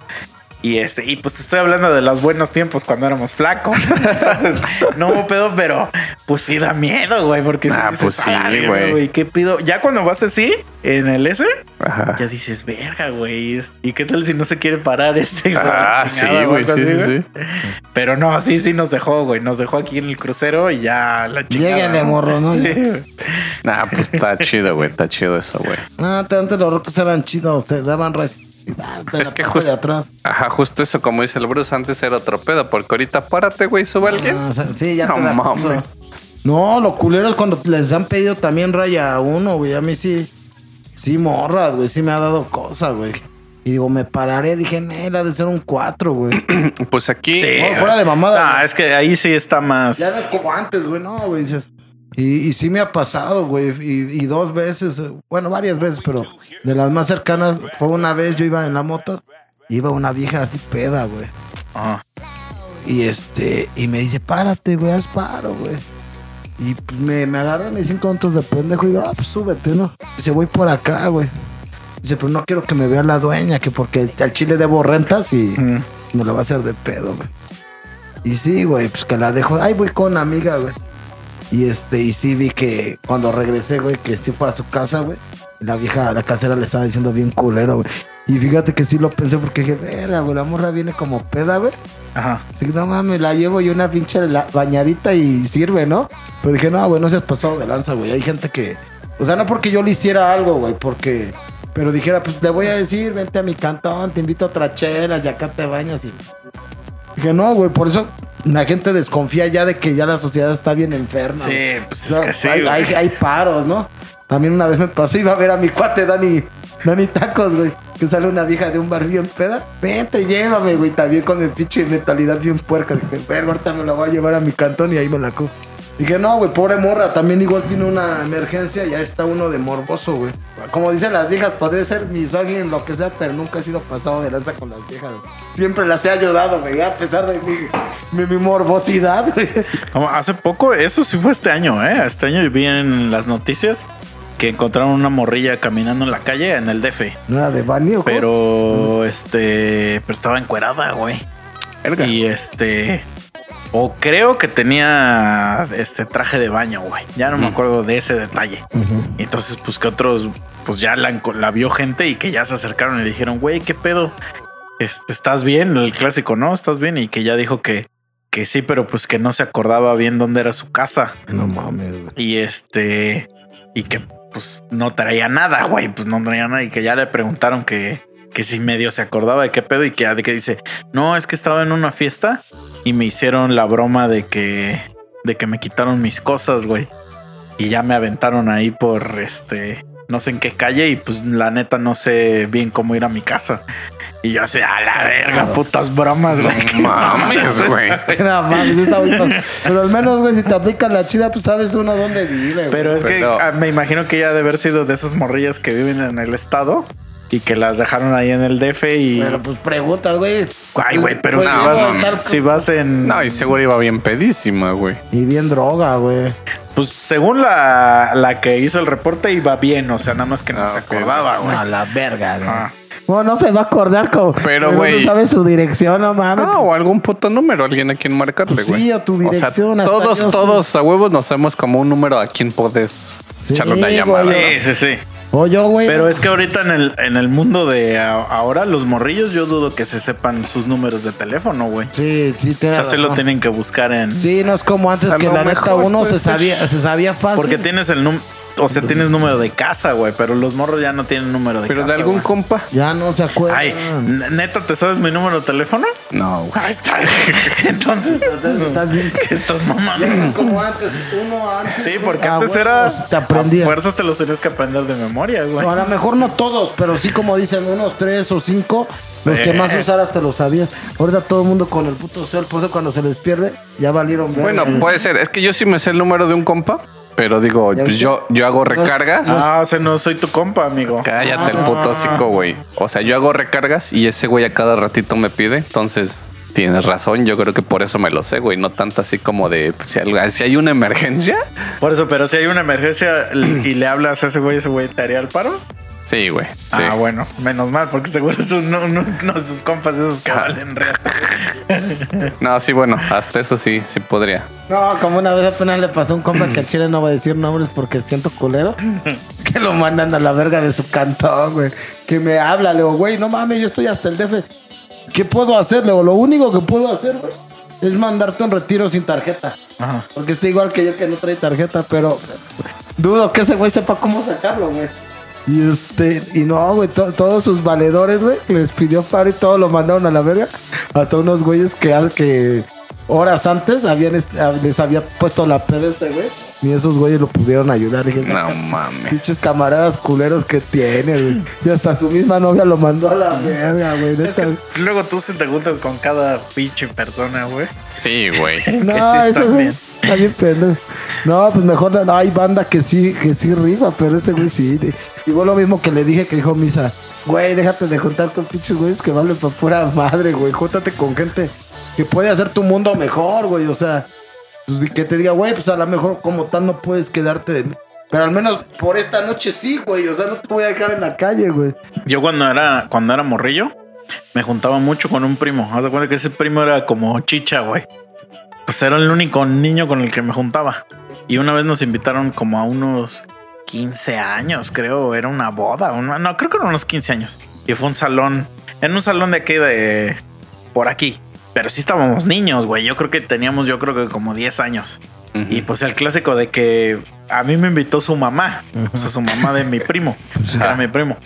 S2: Y este, y pues te estoy hablando de los buenos tiempos cuando éramos flacos. Entonces, no hubo pedo, pero pues sí da miedo, güey. Porque si
S1: Ah,
S2: dices,
S1: pues sí,
S2: "A la verga,
S1: güey".
S2: ¿Qué pido? Ya cuando vas así en el S,
S1: Ajá.
S2: ya dices, verga, güey. ¿Y qué tal si no se quiere parar este? la
S1: Ah, sí, güey, sí,
S2: así,
S1: sí,
S2: güey?
S1: sí.
S2: Pero no, sí, sí nos dejó, güey. Nos dejó aquí en el crucero y ya la chingada.
S3: Lléguenle, morro, ¿no?
S2: Sí, güey.
S1: Nah, pues está chido, güey. Está chido eso, güey.
S3: No, antes antes los rocos eran chidos, te daban res. Ah,
S1: Es que justo-
S3: de atrás.
S1: Ajá, justo eso, como dice el Bruce, antes era otro pedo, porque ahorita párate, güey, sube alguien.
S3: Ah, o sea, sí, ya
S1: No
S3: te la
S1: mames.
S3: No, lo culero es cuando les han pedido también raya a uno, güey. A mí sí, sí morras, güey. Sí me ha dado cosa, güey. Y digo, me pararé. Dije, ha de ser un 4, güey.
S1: Pues aquí.
S2: Sí.
S3: No, fuera de mamada.
S2: Ah, es que ahí sí está más.
S3: Ya no es como antes, güey. No, güey. Dices. Y, y sí me ha pasado, güey. Y, y dos veces, bueno, varias veces, pero de las más cercanas fue una vez yo iba en la moto. Iba una vieja así peda, güey.
S2: Ajá.
S3: Y este, y me dice, párate, güey, haz paro, güey. Y pues me, me agarran mis cinco minutos de pendejo y digo, ah, pues súbete, ¿no? Dice, voy por acá, güey. Dice, pero no quiero que me vea la dueña, que porque al chile debo rentas y
S2: Mm.
S3: me lo va a hacer de pedo, güey. Y sí, güey, pues que la dejo. Ay, voy con una amiga, güey. Y este, y sí vi que cuando regresé, güey, que sí fue a su casa, güey. La vieja, la casera le estaba diciendo bien culero, güey. Y fíjate que sí lo pensé porque dije, verga, güey, la morra viene como peda, güey.
S2: Ajá.
S3: Sí, no mames, la llevo y una pinche la- bañadita y sirve, ¿no? Pero dije, no, güey, no seas pasado de lanza, güey. Hay gente que. O sea, no porque yo le hiciera algo, güey, porque. Pero dijera, pues le voy a decir, vente a mi cantón, te invito a otras chelas y acá te bañas y. Dije, no, güey, por eso la gente desconfía ya de que ya la sociedad está bien enferma.
S2: Sí, pues
S3: O sea,
S2: es que sí.
S3: hay, hay, hay paros, ¿no? También una vez me pasó, iba a ver a mi cuate Dani Nani Tacos, güey. Que sale una vieja de un bar bien peda. Vente, llévame, güey. También con mi pinche mentalidad bien puerca. Dije, verga, ahorita me la voy a llevar a mi cantón y ahí me la co. Dije, no, güey, pobre morra. También igual tiene una emergencia y ya está uno de morboso, güey. Como dicen las viejas, puede ser misógino, lo que sea, pero nunca he sido pasado de lanza con las viejas. Siempre las he ayudado, güey, a pesar de mi, mi, mi morbosidad, güey.
S2: Como hace poco, eso sí fue este año, ¿eh? Este año vi en las noticias que encontraron una morrilla caminando en la calle en el DF.
S3: ¿No era de Bani o cómo?
S2: Pero, este, pero estaba encuerada, güey. Y este, o creo que tenía este traje de baño, güey. Ya no me acuerdo de ese detalle. Entonces, pues que otros, pues ya la vio gente y que ya se acercaron y le dijeron, güey, ¿qué pedo? Este, ¿Estás bien? El clásico, ¿no? ¿Estás bien? Y que ya dijo que, que sí, pero pues que no se acordaba bien dónde era su casa.
S3: No mames, güey.
S2: Y este, y que pues no traía nada, güey, pues no traía nada. Y que ya le preguntaron que, que si medio se acordaba de qué pedo y que, de que dice, no, es que estaba en una fiesta y me hicieron la broma de que, de que me quitaron mis cosas, güey. Y ya me aventaron ahí por este, no sé en qué calle y pues la neta no sé bien cómo ir a mi casa. Y yo así, a la verga, putas bromas, güey.
S1: No mames, güey.
S3: Nada más, eso está muy. Pero al menos, güey, si te aplicas la chida, pues sabes uno dónde vive, güey.
S2: Pero es que ah, me imagino que ya de haber sido de esas morrillas que viven en el estado y que las dejaron ahí en el DF y.
S3: Pero pues preguntas, güey.
S2: Ay, güey, pero
S3: Pues,
S2: si,
S1: no,
S2: vas, si vas en.
S1: No, y seguro iba bien pedísima, güey.
S3: Y bien droga, güey.
S2: Pues según la, la que hizo el reporte, iba bien. O sea, nada más que no
S1: Ah,
S2: se acordaba, güey.
S3: A la verga, güey.
S2: Ah.
S3: No, no se va a acordar como.
S1: Pero,
S3: no
S1: güey.
S3: sabe su dirección, no mames.
S1: Ah, o algún puto número, alguien a quien marcarle,
S3: Pues
S1: güey.
S3: sí, a tu
S1: O sea,
S3: dirección,
S1: todos,
S3: sé.
S1: todos a huevos nos sabemos como un número a quien puedes
S3: Sí,
S1: echarle una llamada.
S2: Sí, sí, sí.
S3: O yo, güey.
S2: Pero es que ahorita en el, en el mundo de a- ahora, los morrillos, yo dudo que se sepan sus números de teléfono, güey.
S3: Sí, sí,
S2: O
S3: tienes
S2: sea, se lo tienen que buscar en.
S3: Sí, no es como antes que la neta
S1: mejor,
S3: uno se
S1: pues,
S3: sabía, se sabía fácil.
S2: Porque tienes el número. O sea, tienes número de casa, güey. Pero los morros ya no tienen número de
S1: Pero
S2: casa.
S1: de algún
S2: güey.
S1: compa.
S3: Ya no se acuerdan.
S2: Ay, neta, ¿te sabes mi número de teléfono?
S1: No, güey.
S2: Ahí está. Entonces,
S3: Estás bien.
S2: ¿qué estás mamando?
S3: Ya como antes, uno antes.
S2: Sí,
S3: güey,
S2: porque
S3: a
S2: antes
S3: huevos
S2: era.
S3: Te aprendía.
S2: A fuerzas te los tenías que aprender de memoria, güey.
S3: No, a lo mejor no todos, pero sí como dicen, unos tres o cinco, los que más usaras te lo sabías. Ahorita todo el mundo con el puto cel, por eso cuando se les pierde, ya valieron
S1: Bueno,
S3: güey.
S1: puede ser. Es que yo sí me sé el número de un compa, pero digo, pues yo, yo hago recargas.
S2: Ah, o sea, no soy tu compa, amigo.
S1: Cállate el
S3: Ah.
S1: puto hocico, güey. O sea, yo hago recargas y ese güey a cada ratito me pide. Entonces, tienes razón. Yo creo que por eso me lo sé, güey. No tanto así como de pues, si, algo- si hay una emergencia.
S2: Por eso, pero si hay una emergencia y le hablas a ese güey, ese güey te haría el paro.
S1: Sí, güey. Sí.
S2: Ah, bueno, menos mal, porque seguro es uno, uno- uno de sus compas esos que
S1: Ah.
S2: valen real.
S1: No, sí, bueno, hasta eso sí, sí podría.
S3: No, como una vez apenas le pasó a un compa que al chile no va a decir nombres porque siento culero. que lo mandan a la verga de su cantón, güey. Que me habla, le digo, güey, no mames, yo estoy hasta el DF. ¿Qué puedo hacer? Le digo, lo único que puedo hacer, güey, es mandarte un retiro sin tarjeta.
S2: Ajá.
S3: Porque está igual que yo que no trae tarjeta, pero dudo que ese güey sepa cómo sacarlo, güey. Y este, y no, güey, to- todos sus valedores, güey, les pidió paro y todo lo mandaron a la verga. Hasta unos güeyes que, que horas antes habían les había puesto la peda este güey. Ni esos güeyes lo pudieron ayudar. Dije,
S1: No mames.
S3: Pinches camaradas culeros que tiene, güey. Y hasta su misma novia lo mandó a la verga, güey.
S2: Luego tú se te juntas con cada pinche persona, güey.
S1: Sí, güey.
S3: No,
S2: sí
S3: eso
S2: bien.
S3: está bien pendejo. No, pues mejor no, hay banda que sí, que sí rifa, pero ese güey sí. Igual lo mismo que le dije que dijo Misa, güey, déjate de juntar con pinches güeyes que valen para pura madre, güey. Júntate con gente que puede hacer tu mundo mejor, güey. O sea, pues que te diga, güey, pues a lo mejor como tal no puedes quedarte de mí. Pero al menos por esta noche sí, güey. O sea, no te voy a dejar en la calle, güey.
S2: Yo cuando era, cuando era morrillo, me juntaba mucho con un primo. Haz de cuenta que ese primo era como chicha, güey. Pues era el único niño con el que me juntaba. Y una vez nos invitaron como a unos 15 años, creo. Era una boda. una- no, creo que eran unos 15 años. Y fue un salón. En un salón de aquí de. Por aquí. Pero sí estábamos niños, güey. Yo creo que teníamos, yo creo que como 10 años.
S1: Ujú.
S2: Y pues el clásico de que a mí me invitó su mamá, o sea, su mamá de mi primo, que era mi primo.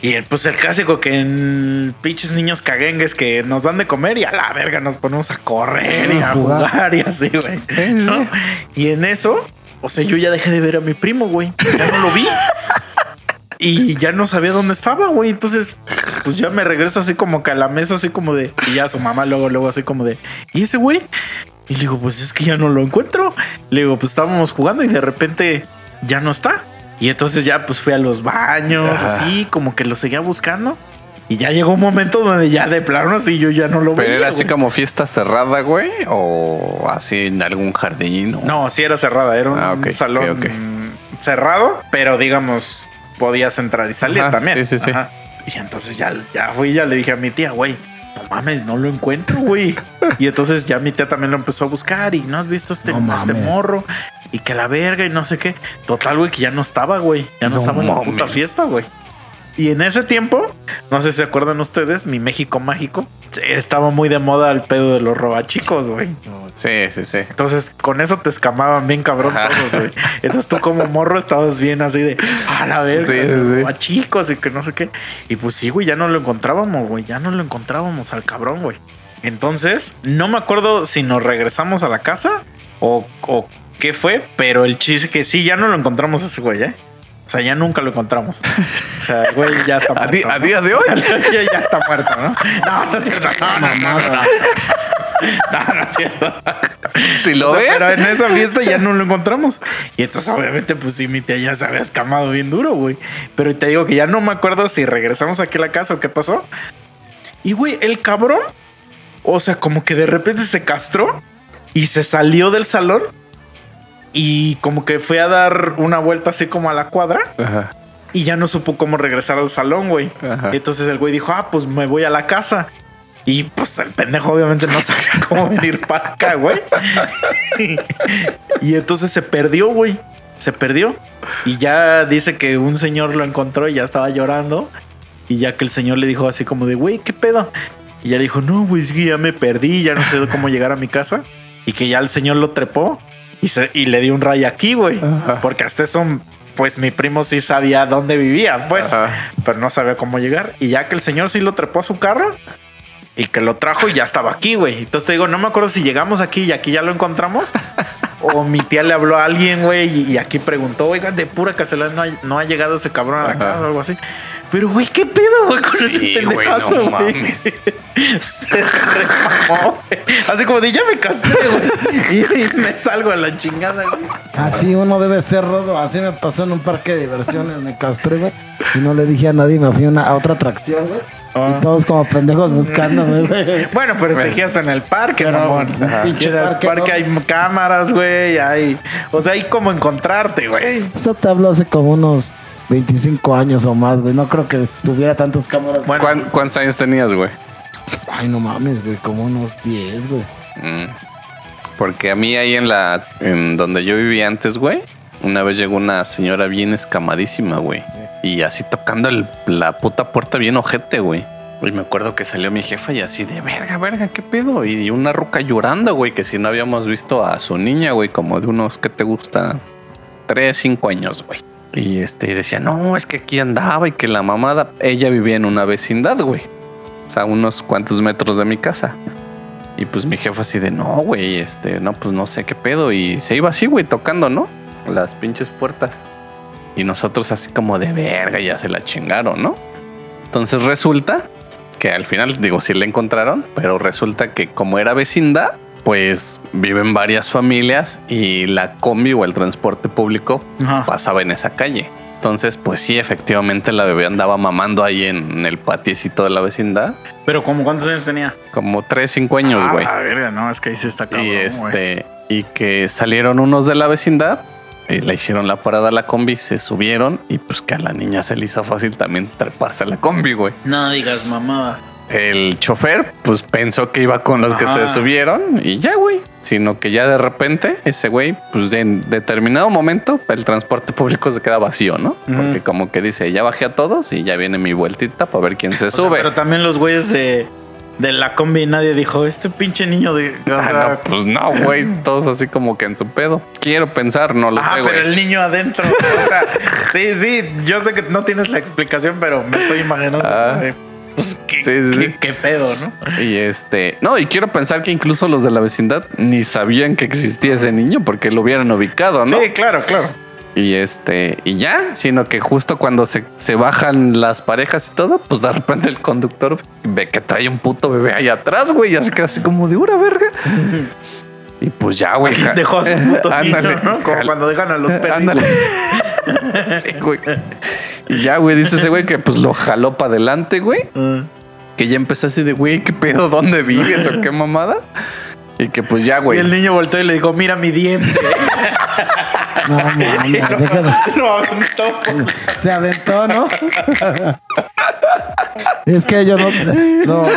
S2: Y el, pues el clásico que en pinches niños caguengues que nos dan de comer y a la verga nos ponemos a correr y
S3: A
S2: a
S3: jugar.
S2: jugar y así, güey. ¿no? Y en eso, o sea, yo ya dejé de ver a mi primo, güey. Ya no lo vi. Y ya no sabía dónde estaba, güey. Entonces, pues ya me regreso así como que a la mesa, así como de. Y ya su mamá luego, luego así como de. ¿Y ese güey? Y le digo, pues es que ya no lo encuentro. Le digo, pues estábamos jugando y de repente ya no está. Y entonces ya pues fui a los baños, así como que lo seguía buscando. Y ya llegó un momento donde ya de plano así yo ya no lo
S1: Pero
S2: veía.
S1: era así
S2: güey.
S1: como fiesta cerrada, güey, o así en algún jardín. o-
S2: No, sí era cerrada, era un
S1: Ah, ok,
S2: salón cerrado, pero digamos, podías entrar y salir
S1: Ajá,
S2: también.
S1: sí, sí, sí.
S2: Ajá. Y entonces ya, ya fui, ya le dije a mi tía, güey, no mames, no lo encuentro, güey. y entonces ya mi tía también lo empezó a buscar y no has visto este,
S3: No
S2: este morro y que la verga y no sé qué. Total, güey, que ya no estaba, güey. Ya no,
S1: No
S2: estaba en la puta fiesta, güey. Y en ese tiempo, no sé si se acuerdan ustedes, mi México mágico, estaba muy de moda el pedo de los robachicos, güey.
S1: Sí, sí, sí.
S2: Entonces, con eso te escamaban bien cabrón
S1: Ajá.
S2: todos, güey. Entonces, tú como morro estabas bien así de, a la vez,
S1: Sí, sí, sí.
S2: a chicos y que no sé qué. Y pues sí, güey, ya no lo encontrábamos, güey. Ya no lo encontrábamos al cabrón, güey. Entonces, no me acuerdo si nos regresamos a la casa o, o qué fue, pero el chiste que sí, ya no lo encontramos ese güey, ¿eh? O sea, ya nunca lo encontramos. O sea, el güey ya está
S1: A,
S2: muerto.
S1: a día de hoy.
S2: ya, ya está muerto, ¿no? No, no es cierto. No, no, no, no. No, no es cierto.
S1: Si lo
S2: O sea,
S1: ve.
S2: Pero en esa fiesta ya no lo encontramos. Y entonces, obviamente, pues sí, mi tía ya se había escamado bien duro, güey. Pero te digo que ya no me acuerdo si regresamos aquí a la casa o qué pasó. Y, güey, el cabrón, o sea, como que de repente se castró y se salió del salón. Y como que fue a dar una vuelta así como a la cuadra.
S1: Ajá,
S2: Y ya no supo cómo regresar al salón, güey.
S1: ajá.
S2: Entonces el güey dijo, ah, pues me voy a la casa. Y pues el pendejo obviamente no sabía cómo venir para acá, güey. y entonces se perdió, güey. Se perdió. Y ya dice que un señor lo encontró y ya estaba llorando. Y ya que el señor le dijo así como de, güey, ¿qué pedo? Y ya le dijo, no, güey, ya me perdí, ya no sé cómo llegar a mi casa. Y que ya el señor lo trepó y, se, y le dio un ray aquí, güey.
S1: Ajá.
S2: Porque hasta eso, pues mi primo sí sabía dónde vivía, pues
S1: Ajá.
S2: pero no sabía cómo llegar. Y ya que el señor sí lo trepó a su carro y que lo trajo y ya estaba aquí, güey. Entonces te digo, no me acuerdo si llegamos aquí y aquí ya lo encontramos o mi tía le habló a alguien, güey, y, aquí preguntó, oigan, de pura casualidad no ha, no ha llegado ese cabrón a la
S1: Ajá.
S2: casa o algo así. Pero, güey, ¿qué pedo, güey, con
S1: Sí,
S2: ese
S1: güey,
S2: pendejazo,
S1: no
S2: güey?
S1: mames.
S2: Se remamó, güey. Así como de, ya me castré, güey. Y, me salgo a la chingada, güey.
S3: Así uno debe ser rodo. Así me pasó en un parque de diversiones. Me castré, güey. Y no le dije a nadie. Me fui a, una- a otra atracción, güey.
S2: Ah.
S3: Y todos como pendejos buscándome, güey.
S2: Bueno, pero
S1: Pues-
S2: seguías en el parque,
S3: Pero
S2: mamón.
S3: un pinche
S2: Y en el
S3: parque,
S2: parque,
S3: ¿no?
S2: hay cámaras, güey. Hay, o sea, hay como encontrarte, güey.
S3: Eso te habló hace como unos 25 años o más, güey. No creo que tuviera tantas cámaras.
S2: Bueno,
S1: ¿Cuán- ¿Cuántos años tenías, güey?
S3: Ay, no mames, güey. Como unos 10, güey.
S1: Mm. Porque a mí ahí en la en donde yo vivía antes, güey, una vez llegó una señora bien escamadísima, güey. Y así tocando el- la puta puerta bien ojete, güey. Y me acuerdo que salió mi jefa y así de verga, verga, qué pedo. Y una ruca llorando, güey, que si no habíamos visto a su niña, güey, como de unos que te gusta, tres, cinco años, güey. Y este decía, no, es que aquí andaba y que la mamada, ella vivía en una vecindad, güey. O sea, unos cuantos metros de mi casa. Y pues mi jefa así de, no, güey, este, no, pues no sé qué pedo. Y se iba así, güey, tocando, ¿no? Las pinches puertas. Y nosotros así como de verga, ya se la chingaron, ¿no? Entonces resulta que al final, digo, sí la encontraron, pero resulta que como era vecindad, pues viven varias familias y la combi o el transporte público
S2: Ajá.
S1: pasaba en esa calle. Entonces, pues sí, efectivamente la bebé andaba mamando ahí en el patiecito de la vecindad.
S2: Pero como cuántos años tenía?
S1: Como 3, 5 años,
S2: Ah,
S1: güey.
S2: la verga, no, es que ahí sí está cabrón,
S1: Y este, y que salieron unos de la vecindad y le hicieron la parada a la combi, se subieron y pues que a la niña se le hizo fácil también treparse a la combi, güey.
S2: No digas mamadas.
S1: El chofer, pues pensó que iba con los que se subieron y ya, güey. Sino que ya de repente ese güey, pues en determinado momento, el transporte público se queda vacío, ¿no? Porque como que dice, ya bajé a todos y ya viene mi vueltita para ver quién se
S2: O sea,
S1: sube.
S2: pero también los güeyes de, de la combi, nadie dijo, este pinche niño de... o
S1: Ah,
S2: sea,
S1: no, pues no, güey. Todos así como que en su pedo. Quiero pensar, no lo
S2: Ah,
S1: sé,
S2: pero
S1: güey.
S2: el niño adentro. O sea, sí, sí, yo sé que no tienes la explicación, pero me estoy imaginando.
S1: Ah.
S2: Pues, ¿qué,
S1: Sí, sí,
S2: qué- pedo, ¿no?
S1: Y este, no, y quiero pensar que incluso los de la vecindad ni sabían que existía ese niño porque lo hubieran ubicado, ¿no?
S2: Sí, claro, claro.
S1: Y este, y ya, sino que justo cuando se, se bajan las parejas y todo, pues de repente el conductor ve que trae un puto bebé ahí atrás, güey, y ya se queda así como de una verga. Y pues ya, güey.
S2: Dejó a su puto niño,
S1: Ándale,
S2: ¿no? Como cuando dejan a los perros.
S1: Ándale. sí, güey. Y ya, güey, dice ese güey que pues lo jaló para adelante, güey. Que ya empezó así de, güey, ¿qué pedo? ¿Dónde vives o qué mamadas? Y que pues ya,
S2: Y
S1: güey.
S2: el niño volteó y le dijo, mira mi diente.
S3: No, mames, déjalo.
S2: Lo aventó.
S3: Se aventó, ¿no? es que ellos no, no-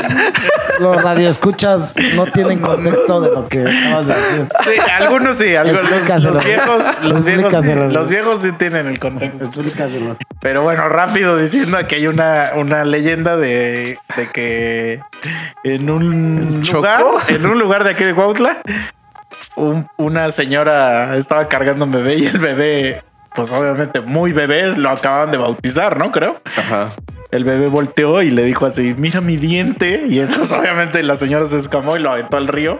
S3: los radioescuchas no tienen contexto de lo que acabas de decir.
S2: Sí, algunos sí, algunos, los, viejos, los viejos, sí,
S3: Explícaselo.
S2: los viejos sí tienen el contexto.
S3: Explícaselo.
S2: Pero bueno, rápido diciendo que hay una, una leyenda de, de que en un lugar, en un lugar de aquí de Cuautla, un- una señora estaba cargando un bebé y el bebé, pues obviamente muy bebé, lo acababan de bautizar, ¿no? Creo.
S1: Ajá.
S2: El bebé volteó y le dijo así, mira mi diente. Y eso obviamente la señora se escamó y lo aventó al río.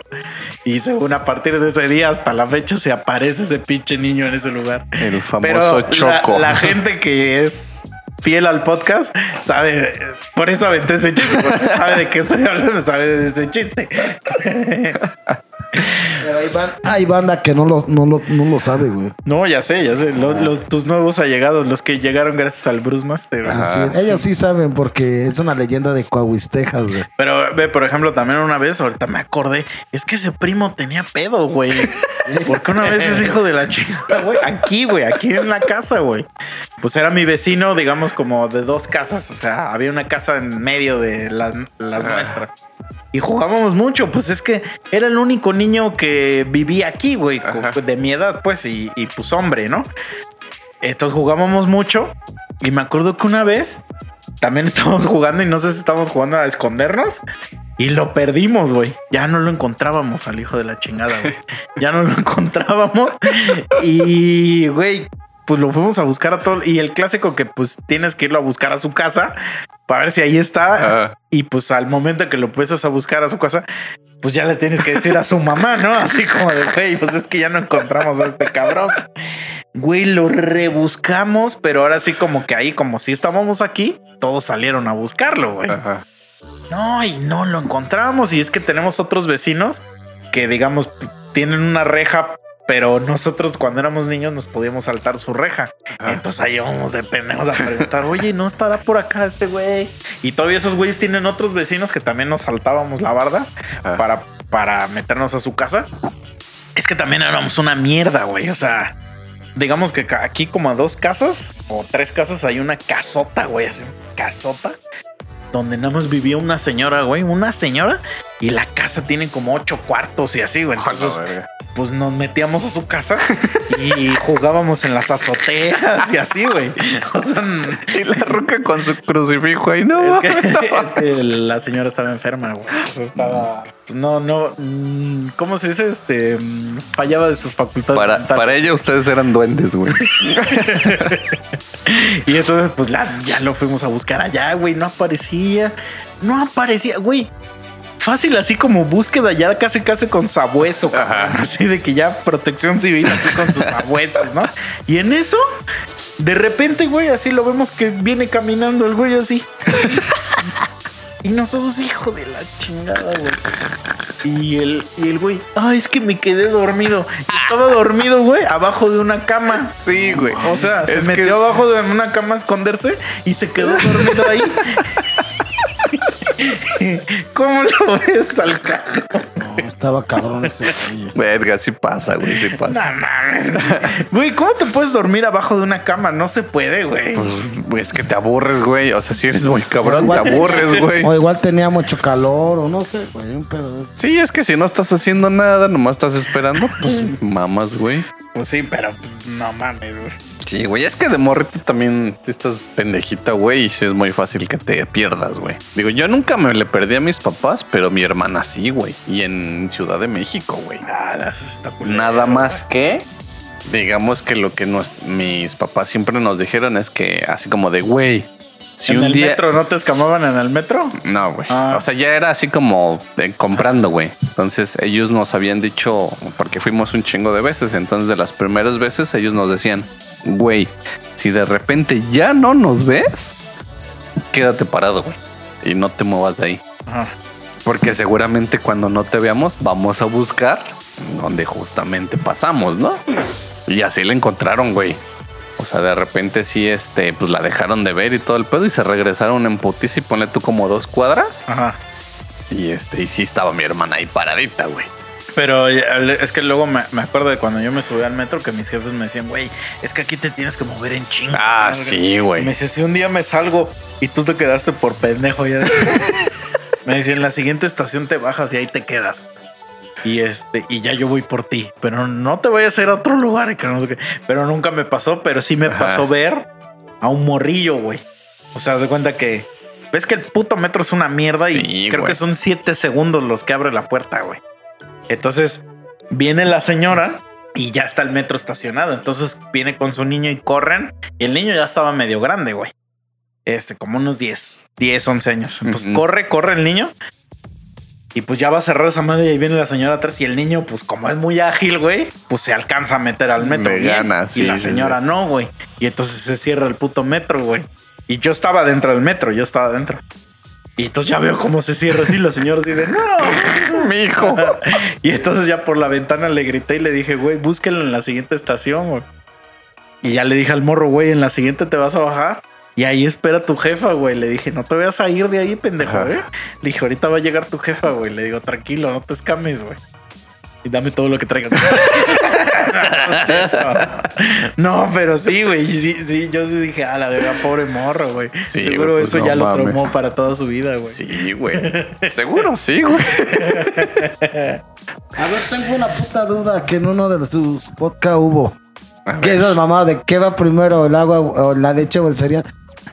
S2: Y según a partir de ese día hasta la fecha se aparece ese pinche niño en ese lugar.
S1: El famoso
S2: Pero la,
S1: Choco.
S2: la gente que es fiel al podcast sabe, por eso aventé ese chiste, sabe de qué estoy hablando, sabe de ese chiste.
S3: Pero hay, ban- hay banda que no lo, no lo, no lo sabe, güey.
S2: No, ya sé, ya sé. Los, los- tus nuevos allegados, los que llegaron gracias al Bruce Master.
S3: Así es. ellos sí saben porque es una leyenda de Coahuis, Texas, güey.
S2: Pero ve, por ejemplo, también una vez, ahorita me acordé, es que ese primo tenía pedo, güey. Porque una vez es hijo de la chingada, güey. Aquí, güey, aquí en la casa, güey. Pues era mi vecino, digamos, como de dos casas. O sea, había una casa en medio de las, las
S1: Ah.
S2: nuestras. Y jugábamos mucho, pues es que era el único niño que vivía aquí, güey, de mi edad, pues, y, y pues hombre, ¿no? Entonces jugábamos mucho y me acuerdo que una vez también estábamos jugando y no sé si estábamos jugando a escondernos y lo perdimos, güey. Ya no lo encontrábamos al hijo de la chingada, güey. Ya no lo encontrábamos y, güey, pues lo fuimos a buscar a todo. Y el clásico que pues tienes que irlo a buscar a su casa para ver si ahí está. Y pues al momento que lo empiezas a buscar a su casa, pues ya le tienes que decir a su mamá, ¿no? Así como de, güey, pues es que ya no encontramos a este cabrón. Güey, lo rebuscamos, pero ahora sí como que ahí, como si estábamos aquí, todos salieron a buscarlo, güey.
S1: Ajá.
S2: No, y no lo encontramos. Y es que tenemos otros vecinos que, digamos, tienen una reja, pero nosotros cuando éramos niños nos podíamos saltar su reja.
S1: Ajá.
S2: Entonces ahí vamos de pendejos a preguntar, oye, ¿no estará por acá este güey? Y todavía esos güeyes tienen otros vecinos que también nos saltábamos la barda
S1: Ajá.
S2: para, para meternos a su casa. Es que también éramos una mierda, güey. O sea, digamos que aquí como a dos casas o tres casas hay una casota, güey, así, casota. Donde nada más vivía una señora, güey, una señora, y la casa tiene como ocho cuartos y así, güey. Entonces,
S1: verga.
S2: Pues nos metíamos a su casa y jugábamos en las azoteas y así, güey. O sea,
S1: Y la ruca con su crucifijo ahí, no.
S2: es que, es que la señora estaba enferma, güey. Sea, estaba. Pues no, no. mm, ¿Cómo se dice? Este. mm, Fallaba de sus facultades.
S1: Para,
S2: mentales.
S1: para ella ustedes eran duendes, güey.
S2: Y entonces, pues la- ya lo fuimos a buscar allá, güey. No aparecía. No aparecía, güey. Fácil, así como búsqueda ya casi casi con sabueso.
S1: Ajá.
S2: así de que ya protección civil así con sus sabuesos, ¿no? Y en eso, de repente, güey, así lo vemos que viene caminando el güey así. Y nosotros, hijo de la chingada, güey. Y el, y el güey, ay, es que me quedé dormido. Y estaba dormido, güey, abajo de una cama.
S1: Sí, güey.
S2: O sea, se
S1: Es que-
S2: metió abajo de una cama a esconderse y se quedó dormido ahí. ¿Cómo lo ves al cabrón?
S3: No, estaba cabrón ese güey.
S1: Verga, sí pasa, güey, sí
S2: No
S1: pasa.
S2: mames, güey. ¿cómo te puedes dormir abajo de una cama? No se puede, güey.
S1: Pues, güey, es que te aburres, güey. O sea, si eres muy cabrón, te aburres, güey.
S3: O igual tenía mucho calor, o no sé, güey, un pedo de eso.
S1: Sí, es que si no estás haciendo nada, nomás estás esperando, pues mamas, güey.
S2: Pues sí, pero pues no mames, güey.
S1: Sí, güey, es que de morrito también estás pendejita, güey, y sí es muy fácil que te pierdas, güey. Digo, yo nunca me le perdí a mis papás, pero mi hermana sí, güey. Y en Ciudad de México, güey.
S2: Ah,
S1: Nada más que, digamos que lo que nos- mis papás siempre nos dijeron es que así como de, güey, si
S2: ¿En
S1: un
S2: el
S1: día...
S2: metro no te escamaban en el metro?
S1: No, güey.
S2: Ah.
S1: O sea, ya era así como comprando, güey. Entonces ellos nos habían dicho, porque fuimos un chingo de veces, entonces de las primeras veces ellos nos decían, güey, si de repente ya no nos ves, quédate parado, güey. Y no te muevas de ahí.
S2: Ajá.
S1: Porque seguramente cuando no te veamos, vamos a buscar donde justamente pasamos, ¿no? Y así la encontraron, güey. O sea, de repente sí, este, pues la dejaron de ver y todo el pedo y se regresaron en putiza y ponle tú como dos cuadras.
S2: Ajá.
S1: Y este, y sí estaba mi hermana ahí paradita, güey.
S2: Pero eh, es que luego me, me acuerdo de cuando yo me subí al metro que mis jefes me decían, güey, es que aquí te tienes que mover en chinga.
S1: Ah,
S2: verga".
S1: sí, güey.
S2: me decía, si un día me salgo y tú te quedaste por pendejo ya. me decía, en la siguiente estación te bajas y ahí te quedas. Y este, y ya yo voy por ti. Pero no te voy a hacer a otro lugar. Pero nunca me pasó, pero sí me
S1: Ajá.
S2: pasó ver a un morrillo, güey. O sea, de cuenta que. Ves que el puto metro es una mierda y creo
S1: güey.
S2: que son siete segundos los que abre la puerta, güey. Entonces viene la señora y ya está el metro estacionado. Entonces viene con su niño y corren. Y el niño ya estaba medio grande, güey. Este, como unos 10, 10, 11 años. Entonces corre, corre el niño. Y pues ya va a cerrar esa madre y ahí viene la señora atrás. Y el niño, pues como es muy ágil, güey, pues se alcanza a meter al metro. Bien.
S1: gana,
S2: y
S1: sí,
S2: la
S1: sí,
S2: señora
S1: sí.
S2: no, güey. Y entonces se cierra el puto metro, güey. Y yo estaba dentro del metro, yo estaba dentro. Y entonces ya veo cómo se cierra así. La señora así de no,
S1: Mi hijo.
S2: y entonces ya por la ventana le grité y le dije, güey, búsquenlo en la siguiente estación, güey. Y ya le dije al morro, güey, en la siguiente te vas a bajar. Y ahí espera tu jefa, güey. Le dije, no te vayas a ir de ahí, pendejo. ¿eh? Le dije, ahorita va a llegar tu jefa, güey. Le digo, tranquilo, no te escames, güey. Y dame todo lo que traigas. no, pero sí, güey. Sí, sí, yo sí dije, a la verga, pobre morro, güey.
S1: Sí,
S2: Seguro
S1: güey, pues
S2: eso
S1: no
S2: ya lo traumó para toda su vida, güey.
S1: Sí, güey. Seguro, sí, güey.
S3: A ver, tengo una puta duda que en uno de sus podcast hubo. ¿Qué
S1: ver.
S3: es la mamá de qué va primero, el agua o la leche o el cereal?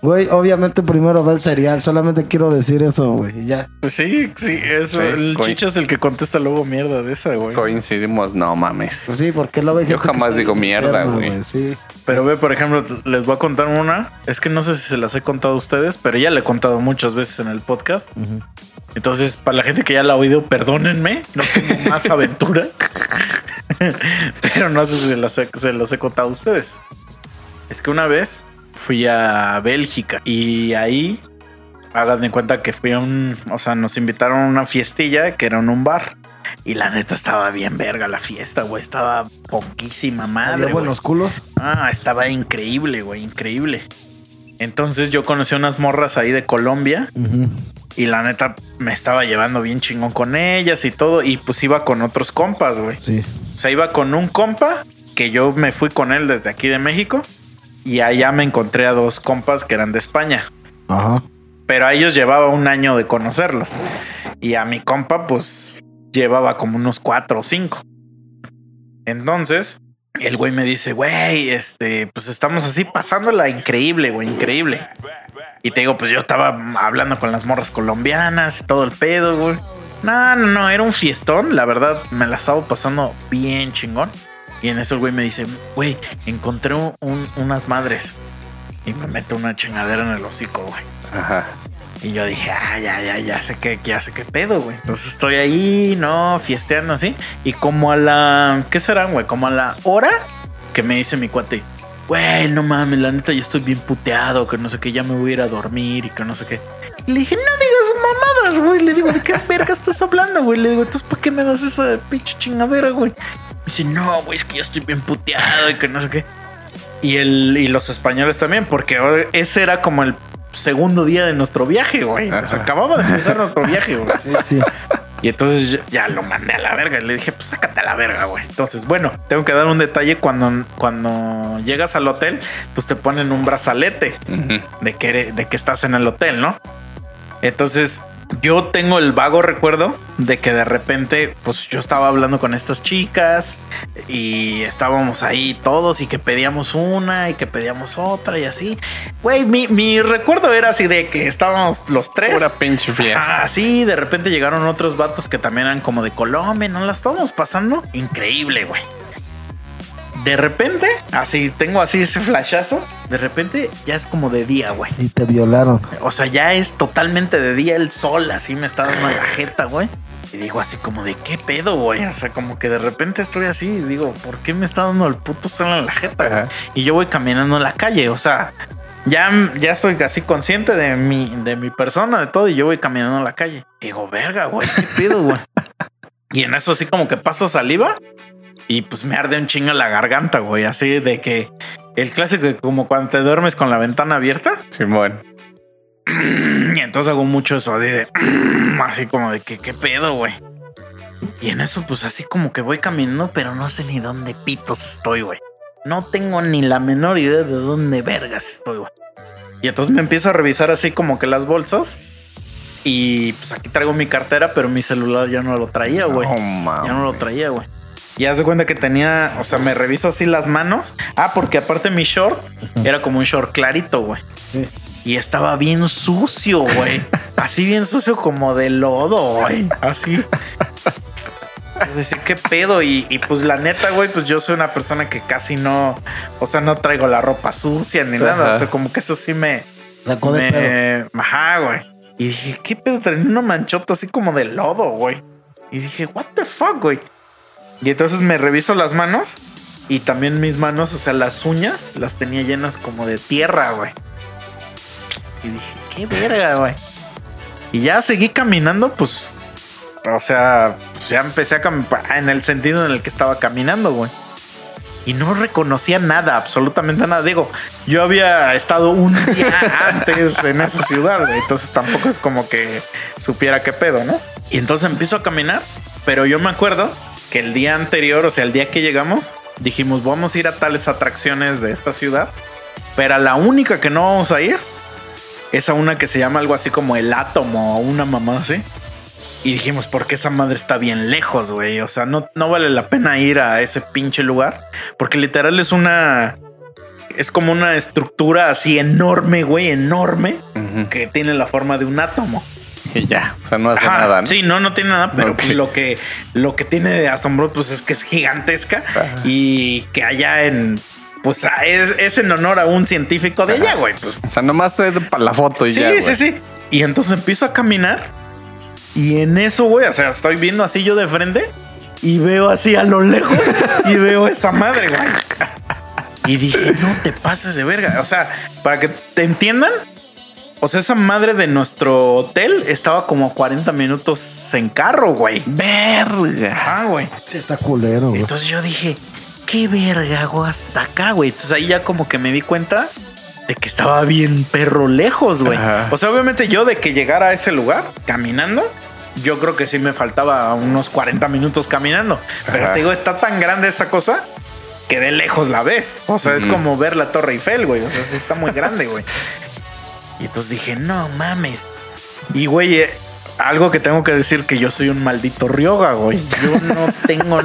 S3: Güey, obviamente primero va el cereal, solamente quiero decir eso, güey, ya.
S2: Pues sí, sí, eso.
S1: Sí,
S2: el
S1: coin-
S2: chicha es el que contesta luego mierda de esa, güey.
S1: Coincidimos, no mames.
S3: Pues sí, porque luego
S1: Yo jamás digo mierda, güey.
S3: Sí.
S2: Pero ve, por ejemplo, les voy a contar una. Es que no sé si se las he contado a ustedes, pero ya le he contado muchas veces en el podcast. Entonces, para la gente que ya la ha oído, perdónenme. No tengo más aventuras. pero no sé si se las, he, se las he contado a ustedes. Es que una vez fui a Bélgica y ahí, hagan de cuenta que fui a un. O sea, nos invitaron a una fiestilla que era en un bar. Y la neta estaba bien verga la fiesta, güey. Estaba poquísima madre.
S3: Había buenos culos.
S2: Ah, estaba increíble, güey, increíble. Entonces yo conocí unas morras ahí de Colombia y la neta me estaba llevando bien chingón con ellas y todo. Y pues iba con otros compas, güey.
S3: Sí.
S2: O sea, iba con un compa que yo me fui con él desde aquí de México y allá me encontré a dos compas que eran de España.
S3: Ajá.
S2: Pero a ellos llevaba un año de conocerlos. Y a mi compa, pues, llevaba como unos cuatro o cinco. Entonces, el güey me dice, güey, este, pues estamos así pasándola increíble, güey, increíble. Y te digo, pues yo estaba hablando con las morras colombianas, todo el pedo, güey. No, no, no, era un fiestón, la verdad, me la estaba pasando bien chingón. Y en eso el güey me dice, güey, encontré un- un- unas madres. Y me mete una chingadera en el hocico, güey.
S1: Ajá.
S2: Y yo dije, ah, ya, ya, ya sé qué, ya sé qué pedo, güey. Entonces estoy ahí, no, fiesteando así. Y como a la, ¿qué serán, güey? Como a la hora que me dice mi cuate, güey, no mames, la neta, yo estoy bien puteado, que no sé qué, ya me voy a ir a dormir y que no sé qué. Le dije, no digas mamadas, güey. Le digo, ¿de qué verga estás hablando, güey? Le digo, entonces, ¿por qué me das esa pinche chingadera, güey? Me dice, no, güey, es que yo estoy bien puteado y que no sé qué. Y, el, y los españoles también, porque ese era como el segundo día de nuestro viaje, güey. O sea, acababa de empezar nuestro viaje, güey.
S3: Sí, sí.
S2: Y entonces yo ya lo mandé a la verga. Y le dije, pues sácate a la verga, güey. Entonces, bueno, tengo que dar un detalle. Cuando, cuando llegas al hotel, pues te ponen un brazalete de que, eres- de que estás en el hotel, ¿no? Entonces, yo tengo el vago recuerdo de que de repente, pues yo estaba hablando con estas chicas y estábamos ahí todos y que pedíamos una y que pedíamos otra y así. Güey, mi, mi recuerdo era así de que estábamos los tres.
S1: Pura pinche fiesta.
S2: Ah, sí, de repente llegaron otros vatos que también eran como de Colombia, ¿no? La estábamos pasando increíble, güey. De repente, así, tengo así ese flashazo, de repente ya es como de día, güey.
S3: Y te violaron.
S2: O sea, ya es totalmente de día el sol, así me está dando la jeta, güey. Y digo así como de qué pedo, güey. O sea, como que de repente estoy así y digo, ¿por qué me está dando el puto sol en la jeta? güey? Y yo voy caminando en la calle, o sea, ya, ya soy casi consciente de mi, de mi persona, de todo, y yo voy caminando en la calle. Y digo, verga, güey, ¿qué pedo, güey? Y en eso así como que paso saliva y pues me arde un chingo la garganta, güey. Así de que el clásico de como cuando te duermes con la ventana abierta.
S1: Simón.
S2: Y entonces hago mucho eso de, de así como de que qué pedo, güey. Y en eso pues así como que voy caminando, pero no sé ni dónde pitos estoy, güey. No tengo ni la menor idea de dónde vergas estoy, güey. Y entonces me empiezo a revisar así como que las bolsas. Y pues aquí traigo mi cartera, pero mi celular ya no lo traía, güey. Ya no lo traía, güey. Y haz de cuenta que tenía, o sea, me reviso así las manos. Ah, porque aparte mi short era como un short clarito, güey.
S3: Sí.
S2: Y estaba bien sucio, güey. Así bien sucio como de lodo, güey. Así. Decir, qué pedo. Y, y, pues la neta, güey, pues yo soy una persona que casi no, o sea, no traigo la ropa sucia ni nada. O sea, como que eso sí me,
S3: Sacó de pedo.
S2: me, ajá, güey. Y dije, ¿qué pedo? Tenía una manchota así como de lodo, güey. Y dije, what the fuck, güey. Y entonces me reviso las manos y también mis manos, o sea, las uñas las tenía llenas como de tierra, güey. Y dije, qué verga, güey. Y ya seguí caminando, pues, o sea, pues ya empecé a caminar en el sentido en el que estaba caminando, güey. Y no reconocía nada, absolutamente nada. Digo, yo había estado un día antes en esa ciudad, güey. Entonces tampoco es como que supiera qué pedo, ¿no? Y entonces empiezo a caminar, pero yo me acuerdo que el día anterior, o sea, el día que llegamos, dijimos, vamos a ir a tales atracciones de esta ciudad, pero a la única que no vamos a ir es a una que se llama algo así como el átomo o una mamá así. Y dijimos, porque esa madre está bien lejos, güey. O sea, no, no vale la pena ir a ese pinche lugar. Porque literal es una. Es como una estructura así enorme, güey, enorme. Que tiene la forma de un átomo.
S1: Y ya. O sea, no hace
S2: Ajá,
S1: nada, ¿no?
S2: Sí, no, no tiene nada, pero pues lo que lo que tiene de asombro pues es que es gigantesca
S1: Ajá.
S2: y que allá en pues a- es, es en honor a un científico de
S1: Ajá.
S2: allá, güey, pues.
S1: O sea, nomás es para la foto y
S2: Sí,
S1: ya.
S2: sí,
S1: güey.
S2: sí. Y entonces empiezo a caminar y en eso, güey, o sea, estoy viendo así yo de frente y veo así a lo lejos y veo esa madre, güey. Y dije, no te pases de verga. O sea, para que te entiendan, o sea, esa madre de nuestro hotel estaba como a 40 minutos en carro, güey.
S1: Verga.
S2: Ah, güey.
S3: Sí, está culero, güey.
S2: Entonces yo dije, qué verga, güey, hasta acá, güey. Entonces ahí ya como que me di cuenta de que estaba bien perro lejos, güey.
S1: Ajá.
S2: O sea, obviamente yo de que llegara a ese lugar caminando, yo creo que sí me faltaba unos 40 minutos caminando. Pero
S1: Ajá.
S2: te digo, está tan grande esa cosa que de lejos la ves. O sea, es
S1: Ujú.
S2: como ver la Torre Eiffel, güey. O sea, sí está muy grande, güey. Y entonces dije, no mames. Y, güey, eh, algo que tengo que decir que yo soy un maldito Ryoga, güey. Yo no tengo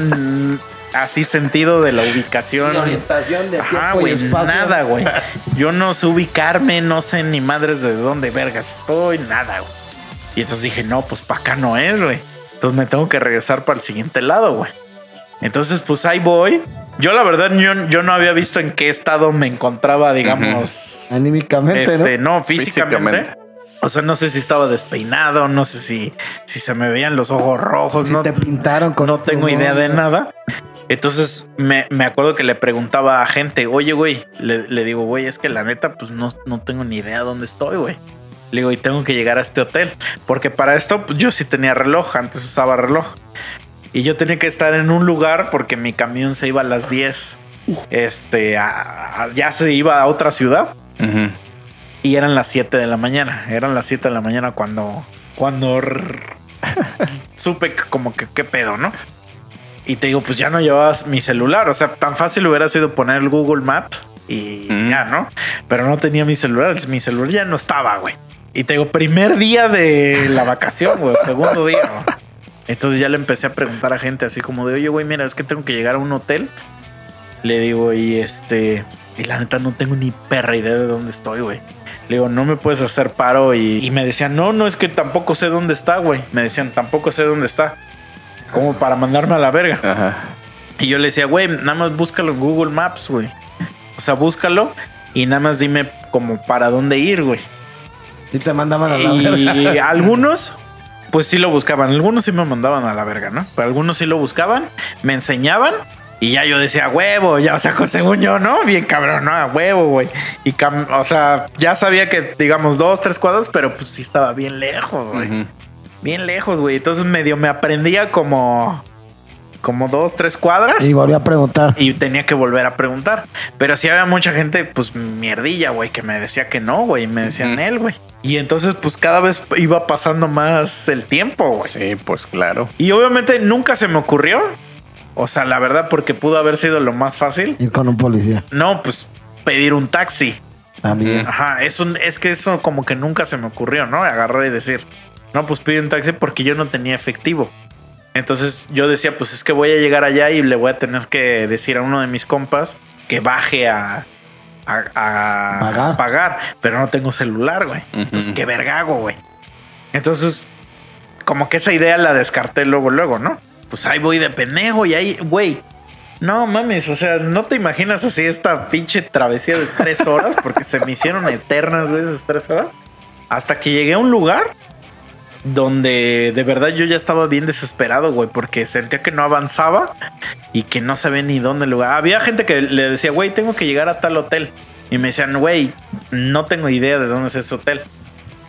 S2: así sentido de la ubicación.
S3: orientación de
S2: Ajá,
S3: tiempo y
S2: güey,
S3: espacio.
S2: nada, güey. Yo no sé ubicarme, no sé ni madres de dónde vergas estoy, nada, güey. Y entonces dije, no, pues para acá no es, güey. Entonces me tengo que regresar para el siguiente lado, güey. Entonces, pues ahí voy. Yo, la verdad, yo, yo no había visto en qué estado me encontraba, digamos.
S3: Anímicamente,
S2: Este,
S3: ¿no?
S2: no, físicamente.
S1: Físicamente.
S2: O sea, no sé si estaba despeinado, no sé si, si se me veían los ojos rojos,
S3: Si
S2: no,
S3: te pintaron con
S2: no tengo idea de nada. Entonces me, me acuerdo que le preguntaba a gente, oye, güey, le, le digo, güey, es que la neta, pues no, no tengo ni idea dónde estoy, güey. Le digo, y tengo que llegar a este hotel. Porque para esto, pues yo sí tenía reloj, antes usaba reloj. Y yo tenía que estar en un lugar porque mi camión se iba a las 10. Este, a- a- ya se iba a otra ciudad.
S1: Ujú.
S2: Y eran las 7 de la mañana. Eran las 7 de la mañana cuando. Cuando supe que como que qué pedo, ¿no? Y te digo, pues ya no llevabas mi celular. O sea, tan fácil hubiera sido poner el Google Maps y
S1: Mm.
S2: ya, ¿no? Pero no tenía mi celular. Mi celular ya no estaba, güey. Y te digo, primer día de la vacación, güey. Segundo día, güey. Entonces ya le empecé a preguntar a gente así como de, oye, güey, mira, es que tengo que llegar a un hotel. Le digo, y este, y la neta no tengo ni perra idea de dónde estoy, güey. Le digo, no me puedes hacer paro. Y, y me decían, no, no, es que tampoco sé dónde está, güey. Me decían, tampoco sé dónde está. Como para mandarme a la verga.
S1: Ajá.
S2: Y yo le decía, güey, nada más búscalo en Google Maps, güey. O sea, búscalo y nada más dime como para dónde ir, güey.
S3: Y te mandaban a la verga.
S2: Y algunos pues sí lo buscaban. Algunos sí me mandaban a la verga, ¿no? Pero algunos sí lo buscaban, me enseñaban y ya yo decía, huevo, ya, o sea, según yo, ¿no? Bien cabrón, ¿no? A huevo, güey. Y, o sea, ya sabía que, digamos, dos, tres cuadras, pero pues sí estaba bien lejos, güey. Bien lejos, güey. Entonces medio me aprendía como, como dos, tres cuadras.
S3: Y volví a preguntar.
S2: Y tenía que volver a preguntar. Pero sí había mucha gente, pues mierdilla, güey, que me decía que no, güey. y Me decían
S1: Ujú.
S2: él, güey. Y entonces, pues cada vez iba pasando más el tiempo, güey.
S1: Sí, pues claro.
S2: Y obviamente nunca se me ocurrió. O sea, la verdad, porque pudo haber sido lo más fácil.
S3: Ir con un policía.
S2: No, pues pedir un taxi.
S3: También.
S2: Ajá, es, un, es que eso como que nunca se me ocurrió, ¿no? Agarrar y decir, no, pues pide un taxi porque yo no tenía efectivo. Entonces yo decía, pues es que voy a llegar allá y le voy a tener que decir a uno de mis compas que baje a, a, a
S3: Pagar.
S2: pagar, pero no tengo celular, güey. Entonces, qué vergago, güey. Entonces, como que esa idea la descarté luego, luego, ¿no? Pues ahí voy de pendejo y ahí, güey. No mames, o sea, no te imaginas así esta pinche travesía de tres horas, porque se me hicieron eternas, güey, esas tres horas. Hasta que llegué a un lugar donde de verdad yo ya estaba bien desesperado, güey, porque sentía que no avanzaba y que no sabía ni dónde lugar. Había gente que le decía, güey, tengo que llegar a tal hotel. Y me decían, güey, no tengo idea de dónde es ese hotel.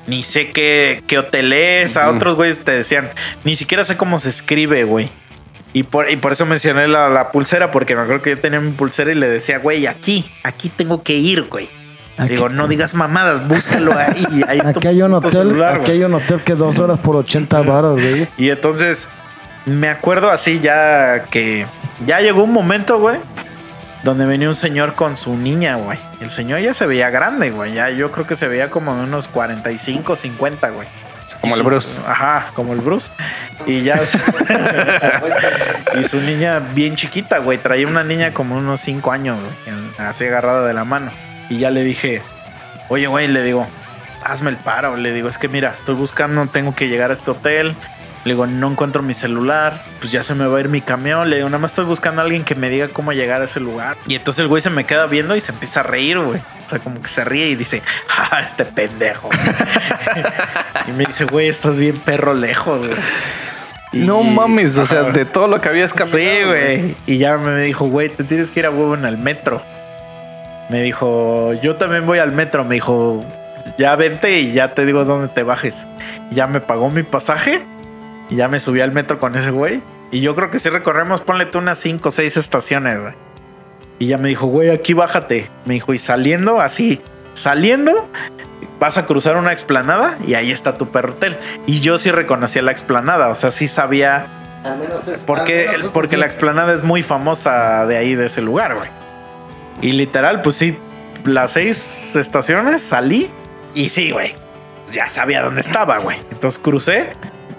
S2: Ni sé qué, qué hotel es. A otros güeyes te decían, ni siquiera sé cómo se escribe, güey. Y por, y por eso mencioné la, la pulsera, porque me acuerdo que yo tenía mi pulsera y le decía, güey, aquí, aquí tengo que ir, güey.
S3: Aquí-
S2: Digo, no digas mamadas, búscalo ahí. ahí
S3: Aquí hay un hotel,
S2: celular,
S3: aquí hay un hotel que dos horas por 80 baros, güey.
S2: Y entonces me acuerdo así ya que ya llegó un momento, güey, donde venía un señor con su niña, güey. El señor ya se veía grande, güey. Ya yo creo que se veía como de unos 45, 50, güey.
S1: Como el Bruce.
S2: Ajá, como el Bruce. Y ya. y su niña bien chiquita, güey. Traía una niña como unos 5 años, güey. Así agarrada de la mano. Y ya le dije, oye, güey, le digo, hazme el paro. Le digo, es que mira, estoy buscando, tengo que llegar a este hotel. Le digo, no encuentro mi celular. Pues ya se me va a ir mi camión. Le digo, nada más estoy buscando a alguien que me diga cómo llegar a ese lugar. Y entonces el güey se me queda viendo y se empieza a reír, güey. O sea, como que se ríe y dice, ah, este pendejo. y me dice, güey, estás bien perro lejos, güey. Y-
S1: No mames, o sea, de todo lo que habías caminado.
S2: Sí, güey. Y ya me dijo, güey, te tienes que ir a huevo en el metro. Me dijo, yo también voy al metro. Me dijo, ya vente y ya te digo dónde te bajes. Y ya me pagó mi pasaje y ya me subí al metro con ese güey. Y yo creo que si recorremos, ponle tú unas 5 o 6 estaciones, güey. Y ya me dijo, güey, aquí bájate. Me dijo, y saliendo así, saliendo, vas a cruzar una explanada y ahí está tu perro hotel. Y yo sí reconocía la explanada, o sea, sí sabía porque, porque la explanada es muy famosa de ahí, de ese lugar, güey. Y literal, pues sí, las seis estaciones salí y sí, güey. Ya sabía dónde estaba, güey. Entonces crucé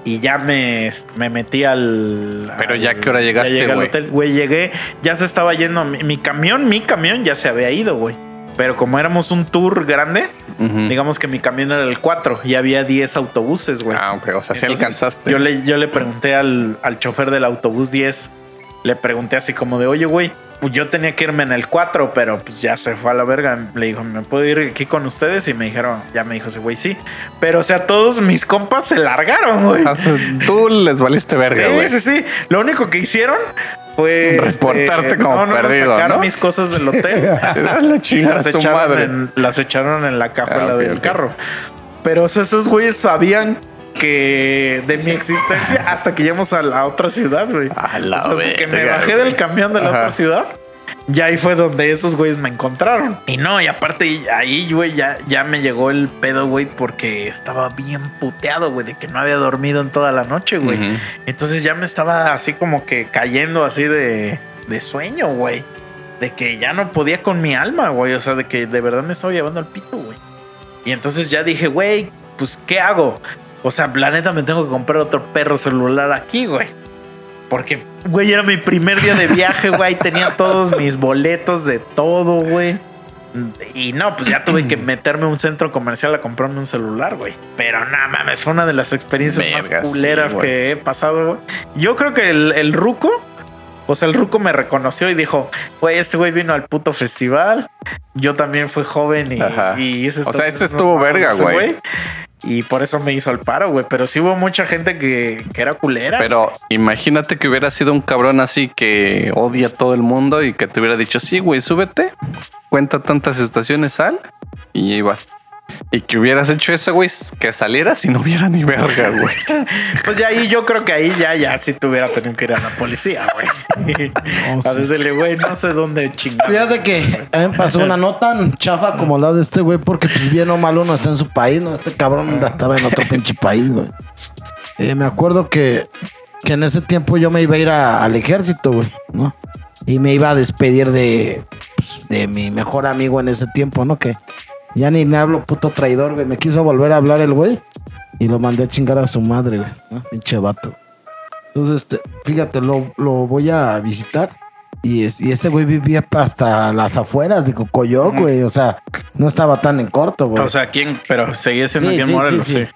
S2: y ya me, me metí al.
S1: Pero
S2: al-
S1: ya, ¿qué hora llegaste,
S2: llegué al
S1: güey?
S2: hotel. Güey, llegué, ya se estaba yendo. Mi, mi camión, mi camión ya se había ido, güey. Pero como éramos un tour grande, digamos que mi camión era el 4 y había 10 autobuses, güey.
S1: Ah, ok, o sea, sí
S2: Entonces,
S1: alcanzaste.
S2: Yo le, yo le pregunté al, al chofer del autobús 10, le pregunté así como de, oye, güey, pues yo tenía que irme en el 4, pero pues ya se fue a la verga. Le dijo, ¿me puedo ir aquí con ustedes? Y me dijeron, ya me dijo ese güey, sí. Pero, o sea, todos mis compas se largaron, güey.
S1: Sea, tú les valiste verga, güey.
S2: Sí, sí, sí. Lo único que hicieron fue...
S1: Reportarte
S2: este,
S1: como
S2: no, no,
S1: perdido,
S2: sacar
S1: ¿no?
S2: mis cosas del hotel.
S1: la chingada
S2: las, echaron
S1: madre.
S2: en, las echaron en la cajuela
S1: Ah, ok,
S2: del carro. Pero o sea, esos güeyes sabían que de mi existencia hasta que llegamos a la otra ciudad, güey.
S1: A la
S2: O sea, hasta que me bajé
S1: güey.
S2: del camión de la
S1: Ajá.
S2: otra ciudad. Ya ahí fue donde esos güeyes me encontraron. Y no, y aparte ahí, güey, ya, ya me llegó el pedo, güey, porque estaba bien puteado, güey, de que no había dormido en toda la noche, güey. Entonces ya me estaba así como que cayendo así de, de sueño, güey. De que ya no podía con mi alma, güey. O sea, de que de verdad me estaba llevando al pito, güey. Y entonces ya dije, güey, pues, ¿qué hago? O sea, la neta me tengo que comprar otro perro celular aquí, güey. Porque, güey, era mi primer día de viaje, güey. Tenía todos mis boletos de todo, güey. Y no, pues ya tuve que meterme a un centro comercial a comprarme un celular, güey. Pero nada mames, fue una de las experiencias más
S1: Verga,
S2: culeras que he pasado, güey. Yo creo que el, el Ruco, o sea, el Ruco me reconoció y dijo, güey, este güey vino al puto festival. Yo también fui joven y, y hice
S1: O sea, eso estuvo verga, güey.
S2: Y por eso me hizo el paro, güey. Pero sí hubo mucha gente que, que era culera.
S1: Pero imagínate que hubiera sido un cabrón así que odia a todo el mundo y que te hubiera dicho, sí, güey, súbete, cuenta tantas estaciones, sal y ibas. Y que hubieras hecho eso, güey, que salieras y no hubiera ni verga, güey.
S2: Pues ya ahí yo creo que ahí ya, ya sí tuviera tenido que ir a la policía, güey. a decirle, güey, no sé dónde chingados.
S3: Fíjate que a mí me pasó una no tan chafa como la de este güey, porque pues bien o mal uno está en su país, ¿no? Este cabrón estaba en otro pinche país, güey. Eh, me acuerdo que, que en ese tiempo yo me iba a ir a- al ejército, güey, ¿no? Y me iba a despedir de, pues, de mi mejor amigo en ese tiempo, ¿no? Que ya ni me hablo puto traidor, güey. Me quiso volver a hablar el güey y lo mandé a chingar a su madre, güey, ¿no? Pinche vato. Entonces, este, fíjate, lo, lo voy a visitar. Y, es- y ese güey vivía hasta las afueras de Cocoyoc, güey. O sea, no estaba tan en corto, güey.
S2: O sea, ¿quién? Pero seguía siendo
S3: Sí,
S2: aquí en
S3: sí,
S2: Morelos,
S3: sí,
S2: sí.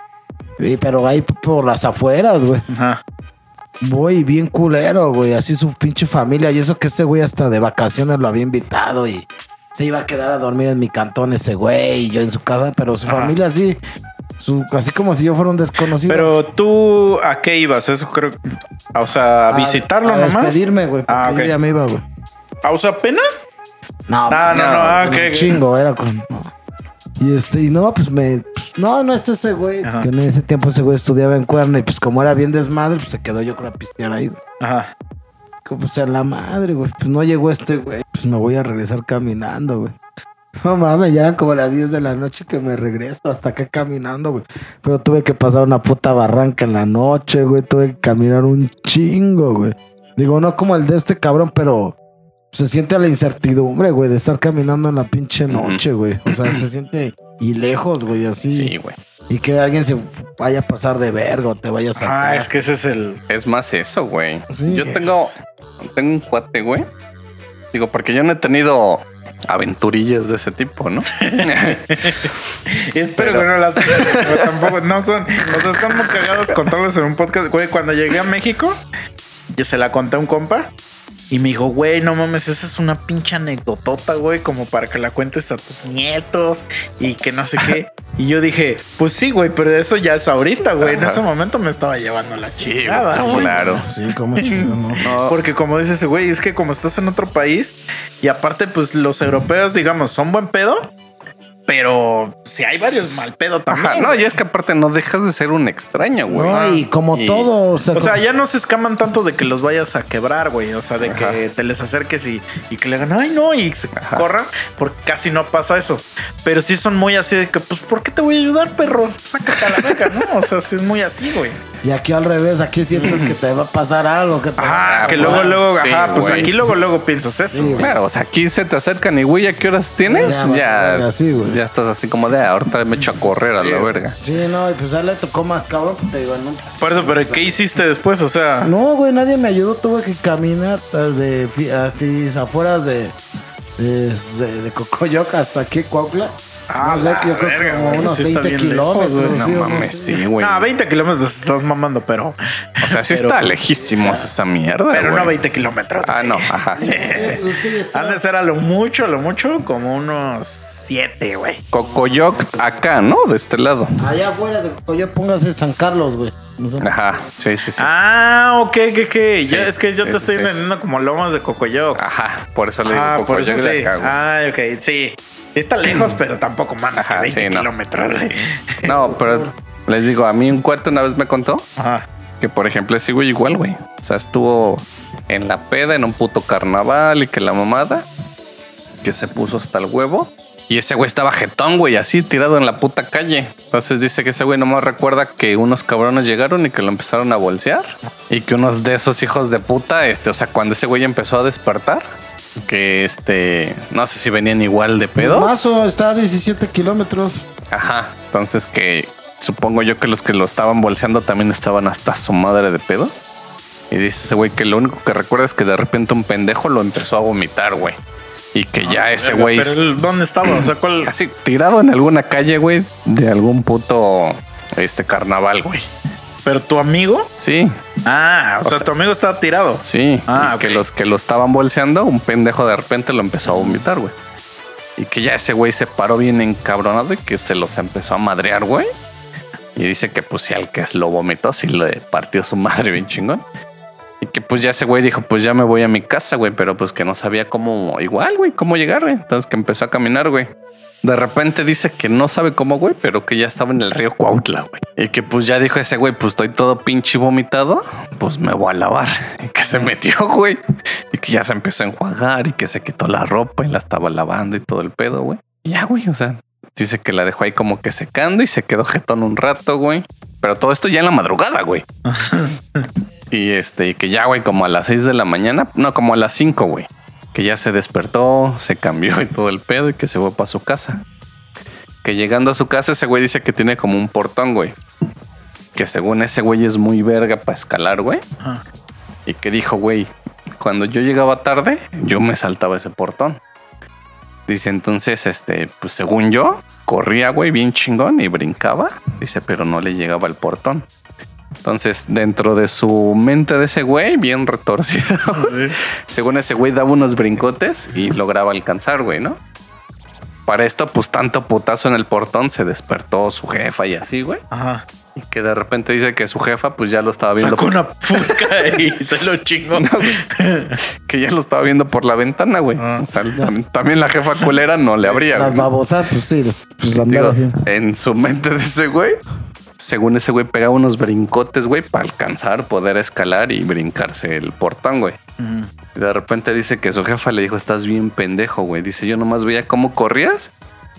S3: sí. Pero ahí por las afueras, güey.
S2: Ajá.
S3: Voy bien culero, güey. Así su pinche familia. Y eso que ese güey hasta de vacaciones lo había invitado y se iba a quedar a dormir en mi cantón ese güey y yo en su casa. Pero su
S2: Ajá.
S3: familia así, su, así como si yo fuera un desconocido.
S2: Pero tú, ¿a qué ibas? Eso creo. O sea, a visitarlo
S3: a
S2: nomás.
S3: despedirme, güey.
S2: Ah,
S3: porque
S2: ok.
S3: yo ya me iba, güey.
S2: ¿Ah, o sea, apenas?
S3: No,
S2: No, no, no, ah,
S3: un
S2: ok, ok.
S3: chingo, era con. Y este, y no, pues me. pues, no, no, este ese güey.
S2: Ajá.
S3: Que en ese tiempo ese güey estudiaba en Cuerno y pues como era bien desmadre, pues se quedó yo creo a pistear ahí, güey.
S2: Ajá.
S3: Pues a la madre, güey. Pues no llegó este güey. Pues me voy a regresar caminando, güey. No mames, ya eran como las 10 de la noche que me regreso hasta acá caminando, güey. Pero tuve que pasar una puta barranca en la noche, güey. Tuve que caminar un chingo, güey. Digo, no como el de este cabrón, pero se siente la incertidumbre, güey, de estar caminando en la pinche noche, güey. O sea, se siente y lejos, güey, así.
S1: Sí, güey.
S3: Y que alguien se vaya a pasar de verga o te vaya a saltar.
S2: Ah, es que ese es el.
S1: Es más eso, güey.
S3: Sí.
S1: yo tengo, tengo un cuate, güey. Digo, porque yo no he tenido aventurillas de ese tipo, ¿no?
S2: Espero
S1: Pero-
S2: que no las pero tampoco. No son. O sea, están muy cagados contarlos en un podcast. Güey, cuando llegué a México, yo se la conté a un compa. Y me dijo, güey, no mames, esa es una pinche anecdotota, güey, como para que la cuentes a tus nietos y que no sé qué. Y yo dije, pues sí, güey, pero eso ya es ahorita, güey. En ese momento me estaba llevando la
S1: Sí,
S2: chingada,
S1: güey,
S2: güey.
S1: claro.
S3: Sí, como chido, ¿no?
S1: No,
S2: Porque como dice ese güey, es que como estás en otro país y aparte pues los europeos, digamos, son buen pedo, pero si hay varios mal pedo también.
S1: Ajá, no, y es que aparte no dejas de ser un extraño, güey.
S3: No, y como
S1: Y-
S3: todo, o sea,
S2: O sea,
S3: como-
S2: ya no se escaman tanto de que los vayas a quebrar, güey. O sea, de
S1: Ajá.
S2: que te les acerques y, y que le hagan, ay, no, y se
S1: Ajá.
S2: corran, porque casi no pasa eso. Pero sí son muy así de que, pues, ¿por qué te voy a ayudar, perro? Sácate a la beca, ¿no? O sea, sí es muy así, güey.
S3: Y aquí al revés, aquí sientes que te va a pasar algo, que te
S2: Ajá,
S1: Ah,
S2: que luego, luego,
S1: sí,
S2: ajá, pues
S1: güey.
S2: aquí luego, luego piensas eso.
S3: Sí.
S1: Claro, o sea, aquí se te acercan y, güey, ¿a qué horas tienes?
S3: Ya,
S1: Ya, ya estás así como de, "Ah, ahorita me echo a correr a la verga.
S3: Sí, no, y pues ya le tocó más cabrón, pues, te digo, no.
S2: Por eso, pero ¿qué hiciste después? O sea,
S3: No, güey, nadie me ayudó, tuve que caminar de así afuera de de, de, de Cocoyoc hasta aquí, Cuautla.
S2: Ah,
S3: no sé, yo creo que como
S2: güey,
S3: unos
S2: sí está
S3: 20
S2: bien lejos,
S3: kilómetros.
S2: güey.
S1: No
S3: sí,
S1: mames, sí, güey.
S2: no, 20 kilómetros estás mamando, pero,
S1: O sea, sí
S2: Pero-
S1: está lejísimos esa mierda,
S2: pero no
S1: güey.
S2: 20 kilómetros.
S1: Ah,
S2: güey.
S1: no, ajá, sí, sí, sí.
S3: Pues
S2: Han de ser a lo mucho, a lo mucho, como unos 7, güey.
S1: Cocoyoc acá, ¿no? De este lado.
S3: Allá afuera de Cocoyoc, póngase San Carlos, güey.
S1: Ajá, sí, sí, sí.
S2: Ah, ok, que que
S1: Sí,
S2: Ya es que yo
S1: sí,
S2: te estoy
S1: sí.
S2: entendiendo como lomas de Cocoyoc.
S1: Ajá, por eso le digo
S2: Ah, por eso
S1: Cocoyoc de
S2: sí.
S1: acá, güey.
S2: Ah, ok, sí. Está lejos, pero tampoco mames
S1: Ajá,
S2: que 20
S1: sí, no.
S2: kilómetros.
S1: No, pero les digo, a mí un cuate una vez me contó
S2: Ajá.
S1: que, por ejemplo, ese güey igual, güey. O sea, estuvo en la peda, en un puto carnaval y que la mamada, que se puso hasta el huevo. Y ese güey estaba jetón, güey, así tirado en la puta calle. Entonces dice que ese güey nomás recuerda que unos cabrones llegaron y que lo empezaron a bolsear. Y que unos de esos hijos de puta, este, o sea, cuando ese güey empezó a despertar, que este, no sé si venían igual de pedos.
S3: Mazo está a 17 kilómetros.
S1: Ajá. Entonces que supongo yo que los que lo estaban bolseando también estaban hasta su madre de pedos. Y dice ese güey que lo único que recuerda es que de repente un pendejo lo empezó a vomitar, güey. Y que ya ese
S2: Verga,
S1: güey
S2: Pero ¿dónde estaba? O sea, ¿cuál?
S1: así tirado en alguna calle, güey, de algún puto este carnaval, güey.
S2: ¿Pero tu amigo?
S1: Sí,
S2: Ah, o,
S1: O
S2: sea,
S1: sea-
S2: tu amigo estaba tirado.
S1: sí.
S2: Ah,
S1: que los que lo estaban bolseando, un pendejo de repente lo empezó a vomitar, güey. Y que ya ese güey se paró bien encabronado y que se los empezó a madrear, güey. Y dice que pues si al que lo vomitó, sí le partió su madre bien chingón. Que pues ya ese güey dijo, pues ya me voy a mi casa, güey, pero pues que no sabía cómo, igual, güey, cómo llegar, güey. Entonces que empezó a caminar, güey. De repente dice que no sabe cómo, güey, pero que ya estaba en el río Cuautla, güey. Y que pues ya dijo ese güey, pues estoy todo pinche vomitado, pues me voy a lavar. Y que se metió, güey. Y que ya se empezó a enjuagar y que se quitó la ropa y la estaba lavando y todo el pedo, güey. Ya, güey, o sea, dice que la dejó ahí como que secando y se quedó jetón un rato, güey. Pero todo esto ya en la madrugada, güey. y este, y que ya, güey, como a las 6 de la mañana, no, como a las 5, güey. Que ya se despertó, se cambió y todo el pedo y que se fue para su casa. Que llegando a su casa, ese güey dice que tiene como un portón, güey. Que según ese güey es muy verga para escalar, güey. Y que dijo, güey, cuando yo llegaba tarde, yo me saltaba ese portón. Dice, entonces, este, pues según yo, corría, güey, bien chingón y brincaba. Dice, pero no le llegaba al portón. Entonces, dentro de su mente de ese güey, bien retorcido, según ese güey daba unos brincotes y lograba alcanzar, güey, ¿no? Para esto, pues tanto putazo en el portón, se despertó su jefa y así, güey.
S2: Ajá.
S1: Y que de repente dice que su jefa, pues ya lo estaba viendo.
S2: Sacó una fusca y se lo chingó.
S1: No, güey. que ya lo estaba viendo por la ventana, güey.
S2: Ah.
S1: O sea, también, también la jefa culera no le abría.
S3: Las babosas, pues sí, pues
S1: Digo, en su mente de ese güey, según ese güey, pegaba unos brincotes, güey, para alcanzar, poder escalar y brincarse el portón, güey. Y de repente dice que su jefa le dijo, estás bien pendejo, güey. Dice, yo nomás veía cómo corrías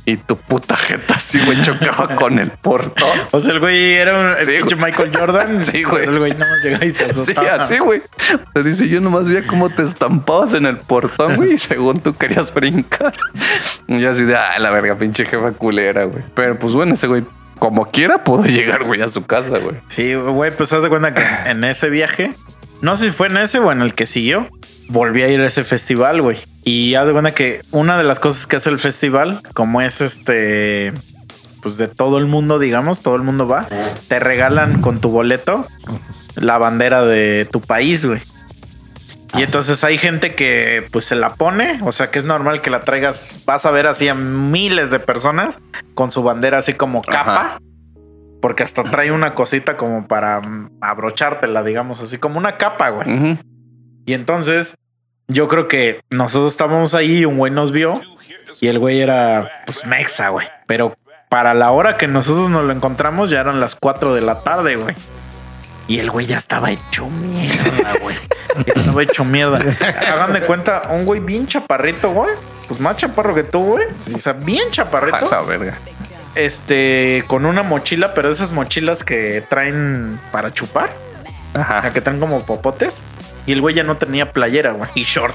S1: y tu puta jeta así, güey, chocaba con el portón.
S2: O sea, el güey era un el
S1: Sí,
S2: pinche
S1: güey.
S2: Sí, Jordan.
S1: Sí, güey.
S2: El güey nada más llegaba y se
S1: Sí,
S2: asustaba.
S1: así, güey. O sea, dice, yo nomás veía cómo te estampabas en el portón, güey, y según tú querías brincar. Y así de, ah, la verga, pinche jefa culera, güey. Pero pues bueno, ese güey, como quiera, pudo llegar, güey, a su casa, güey.
S2: Sí, güey, pues haz de cuenta que en ese viaje, no sé si fue en ese o en el que siguió, volví a ir a ese festival, güey. Y haz de cuenta que una de las cosas que hace el festival, como es este, pues de todo el mundo, digamos, todo el mundo va, te regalan con tu boleto la bandera de tu país, güey. Y entonces hay gente que pues se la pone, o sea que es normal que la traigas, vas a ver así a miles de personas con su bandera así como capa.
S1: Ajá.
S2: Porque hasta trae una cosita como para mm, abrochártela, digamos, así como una capa, güey. Y entonces, yo creo que nosotros estábamos ahí y un güey nos vio. Y el güey era, pues, mexa, güey. Pero para la hora que nosotros nos lo encontramos, ya eran las 4 de la tarde, güey. Y el güey ya estaba hecho mierda, güey. Ya estaba hecho mierda. Hagan de cuenta, un güey bien chaparrito, güey. Pues más chaparro que tú, güey. O sea, bien chaparrito
S1: A la verga.
S2: este, con una mochila, pero esas mochilas que traen para chupar,
S1: Ajá.
S2: que traen como popotes. Y el güey ya no tenía playera, güey, y short.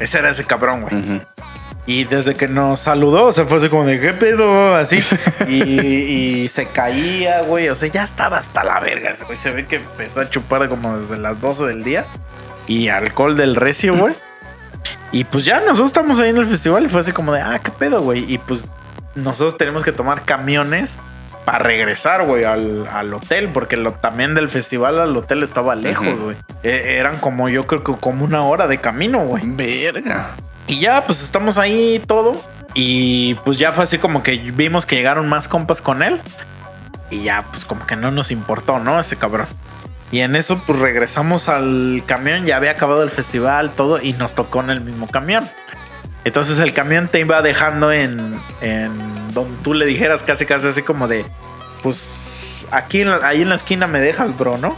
S2: Ese era ese cabrón, güey.
S1: Ujú.
S2: Y desde que nos saludó, o sea, fue así como de qué pedo, así. y, y se caía, güey. O sea, ya estaba hasta la verga. güey se ve que empezó a chupar como desde las 12 del día. Y alcohol del recio, güey. Y pues ya nosotros estamos ahí en el festival y fue así como de, ah, qué pedo, güey. Y pues nosotros tenemos que tomar camiones para regresar, güey, al, al hotel, porque lo, también del festival al hotel estaba lejos, güey. Eh, eran como, yo creo que como una hora de camino, güey.
S1: Verga.
S2: Y ya, pues estamos ahí todo. Y pues ya fue así como que vimos que llegaron más compas con él. Y ya, pues como que no nos importó, ¿no? Ese cabrón. Y en eso, pues regresamos al camión. Ya había acabado el festival, todo. Y nos tocó en el mismo camión. Entonces el camión te iba dejando en, en donde tú le dijeras casi, casi así como de, pues aquí en la- ahí en la esquina me dejas, bro, ¿no?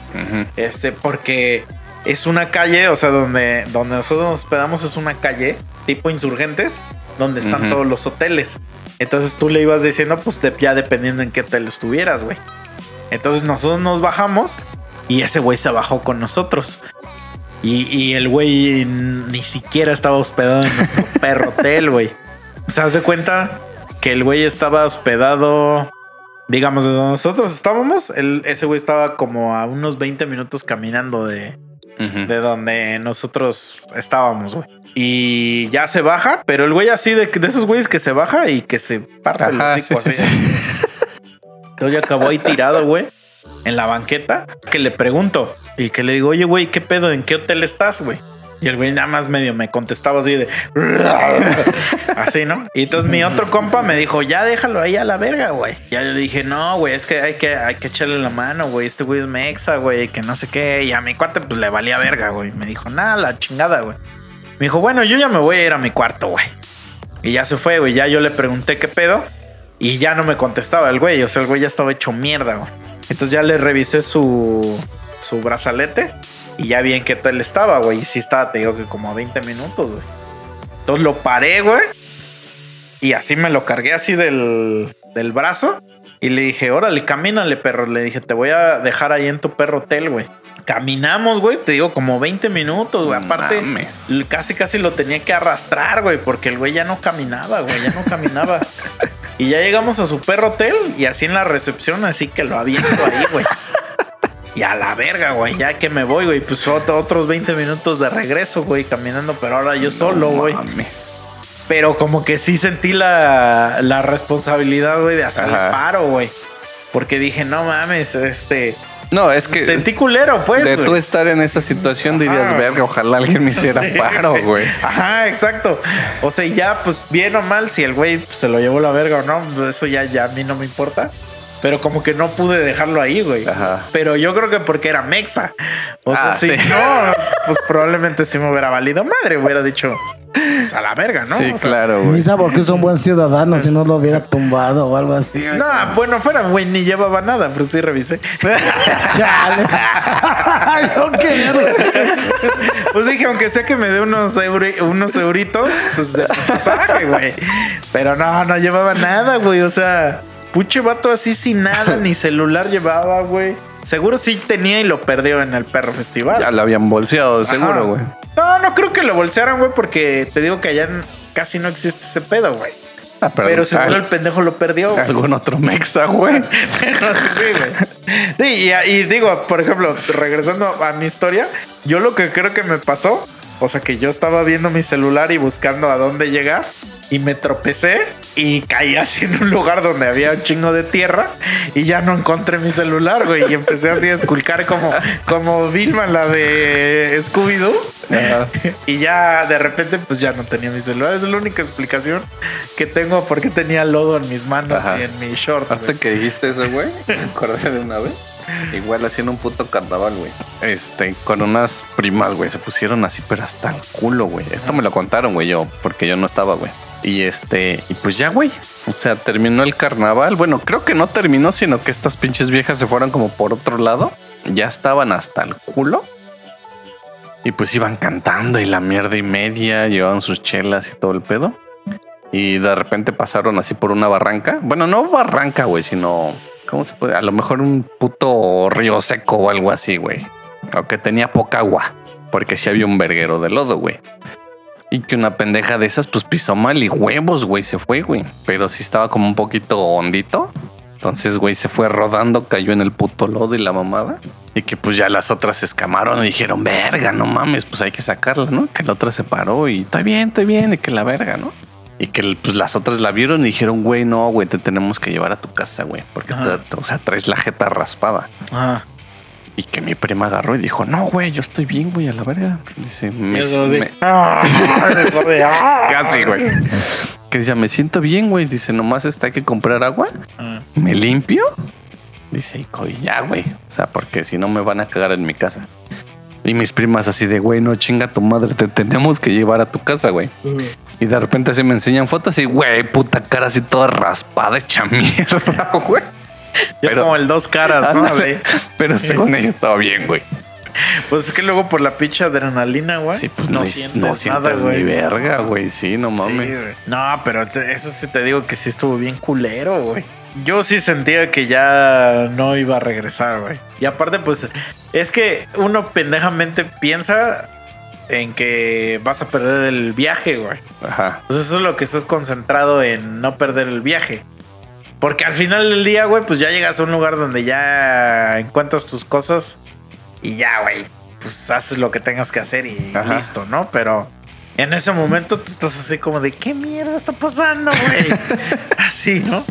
S2: Este, porque es una calle, o sea, donde, donde nosotros nos hospedamos es una calle tipo insurgentes, donde están todos los hoteles. Entonces tú le ibas diciendo, pues de, ya dependiendo en qué hotel estuvieras, güey. Entonces nosotros nos bajamos y ese güey se bajó con nosotros. Y, y el güey ni siquiera estaba hospedado en nuestro perro hotel, güey. O sea, haz de cuenta que el güey estaba hospedado, digamos, de donde nosotros estábamos. El, ese güey estaba como a unos 20 minutos caminando de, de donde nosotros estábamos, güey. Y ya se baja, pero el güey así de, de esos güeyes que se baja y que se parte el hocico
S1: sí, sí,
S2: así.
S1: sí.
S2: Entonces ya acabó ahí tirado, güey, en la banqueta. Que le pregunto y que le digo, oye, güey, ¿qué pedo? ¿En qué hotel estás, güey? Y el güey nada más medio me contestaba así de. Así, ¿no? Y entonces mi otro compa me dijo, ya déjalo ahí a la verga, güey. Ya yo le dije, no, güey, es que hay que, hay que echarle la mano, güey. Este güey es mexa, güey, que no sé qué. Y a mi cuate, pues le valía verga, güey. Me dijo, nada, la chingada, güey. Me dijo, bueno, yo ya me voy a ir a mi cuarto, güey. Y ya se fue, güey. Ya yo le pregunté qué pedo. Y ya no me contestaba el güey. O sea, el güey ya estaba hecho mierda, güey. Entonces ya le revisé su, su brazalete. Y ya vi en qué tal estaba, güey. Y sí estaba, te digo que como 20 minutos, güey. Entonces lo paré, güey. Y así me lo cargué así del, del brazo. Y le dije, órale, camínale, perro. Le dije, te voy a dejar ahí en tu perro hotel, güey. Caminamos, güey, te digo, como 20 minutos, güey. Aparte,
S1: mames.
S2: casi, casi lo tenía que arrastrar, güey, porque el güey ya no caminaba, güey, ya no caminaba. y ya llegamos a su perro hotel y así en la recepción, así que lo aviento ahí, güey. Y a la verga, güey, ya que me voy, güey, pues otro- otros 20 minutos de regreso, güey, caminando, pero ahora yo solo, güey. Pero como que sí sentí la, la responsabilidad, güey, de hacer el
S1: Ajá.
S2: paro, güey. Porque dije, no mames, este.
S1: No, es que
S2: Sentí culero, pues.
S1: de
S2: güey.
S1: tú estar en esa situación dirías,
S2: Ajá.
S1: verga, ojalá alguien me hiciera
S2: Sí,
S1: paro, güey.
S2: Ajá, exacto. O sea, ya, pues bien o mal, si el güey pues, se lo llevó la verga o no, eso ya, ya a mí no me importa. Pero como que no pude dejarlo ahí, güey.
S1: Ajá.
S2: Pero yo creo que porque era mexa. O sea,
S1: Ah,
S2: si
S1: sí.
S2: no, pues probablemente sí me hubiera valido madre. Hubiera dicho, pues a la verga, ¿no?
S1: Sí,
S2: O sea,
S1: claro, güey.
S3: Misa porque es un buen ciudadano, si no lo hubiera tumbado o algo así.
S2: No, bueno, fuera, güey, ni llevaba nada, pero sí revisé.
S3: Chale. Yo qué.
S2: Pues dije, aunque sea que me dé unos, euri- unos euritos, pues de pasaje, güey. Pero no, no llevaba nada, güey. O sea, puche vato así sin nada, ni celular llevaba, güey. Seguro sí tenía y lo perdió en el perro festival.
S1: Ya lo habían bolseado,
S2: Ajá.
S1: seguro, güey.
S2: No, no creo que lo bolsearan, güey, porque te digo que allá casi no existe ese pedo, güey.
S1: Ah,
S2: Pero seguro
S1: al-
S2: el pendejo lo perdió. güey.
S1: algún otro mexa, güey.
S2: Pero sí, sí, güey. Sí, y, y digo, por ejemplo, regresando a mi historia, yo lo que creo que me pasó, o sea, que yo estaba viendo mi celular y buscando a dónde llegar y me tropecé y caí así en un lugar donde había un chingo de tierra y ya no encontré mi celular, güey, y empecé así a esculcar como, como Vilma, la de Scooby-Doo.
S1: Ajá.
S2: Y ya de repente, pues ya no tenía mi celular. Es la única explicación que tengo por qué tenía lodo en mis manos
S1: Ajá.
S2: y en mi short.
S1: Hasta que dijiste eso, güey, me acordé de una vez. Igual haciendo un puto carnaval, güey. Este, con unas primas, güey, se pusieron así, pero hasta el culo, güey. Esto me lo contaron, güey, yo, porque yo no estaba, güey. Y este, y pues ya, güey. O sea, terminó el carnaval. Bueno, creo que no terminó, sino que estas pinches viejas se fueron como por otro lado. Ya estaban hasta el culo. Y pues iban cantando y la mierda y media, llevaban sus chelas y todo el pedo. Y de repente pasaron así por una barranca. Bueno, no barranca, güey, sino. ¿Cómo se puede? A lo mejor un puto río seco o algo así, güey. Aunque tenía poca agua. Porque sí había un verguero de lodo, güey. Y que una pendeja de esas, pues pisó mal y huevos, güey, se fue, güey. Pero sí estaba como un poquito hondito. Entonces, güey, se fue rodando, cayó en el puto lodo y la mamada. Y que pues ya las otras se escamaron y dijeron, verga, no mames, pues hay que sacarla, ¿no? Que la otra se paró y estoy bien, estoy bien, y que la verga, ¿no? Y que pues las otras la vieron y dijeron, güey, no, güey, te tenemos que llevar a tu casa, güey. Porque, te- o sea, traes la jeta raspada.
S2: Ajá.
S1: Y que mi prima agarró y dijo, no, güey, yo estoy bien, güey, a la verga. Dice, me, me-
S2: Ah,
S1: casi, güey. Que dice, me siento bien, güey. Dice, nomás está que comprar agua.
S2: Ah.
S1: ¿Me limpio? Dice, y ya, güey. O sea, porque si no me van a cagar en mi casa. Y mis primas así de, güey, no chinga tu madre, te tenemos que llevar a tu casa, güey. Y de repente así me enseñan fotos y, güey, puta cara así toda raspada, hecha mierda, güey.
S2: Ya como el dos caras, ¿no?
S1: Ándale. Pero según ella estaba bien, güey.
S2: Pues es que luego por la pinche adrenalina, güey.
S1: Sí, pues no,
S2: sientes
S1: no
S2: nada,
S1: sientas
S2: güey.
S1: ni verga, güey. Sí, no mames.
S2: no, pero te- eso sí te digo que sí estuvo bien culero, güey. Yo sí sentía que ya no iba a regresar, güey. Y aparte, pues, es que uno pendejamente piensa en que vas a perder el viaje, güey.
S1: Ajá.
S2: Pues eso es lo que estás concentrado en no perder el viaje. Porque al final del día, güey, pues ya llegas a un lugar donde ya encuentras tus cosas y ya, güey, pues haces lo que tengas que hacer y
S1: Ajá.
S2: listo, ¿no? Pero en ese momento tú estás así como de, ¿qué mierda está pasando, güey? así, ¿no?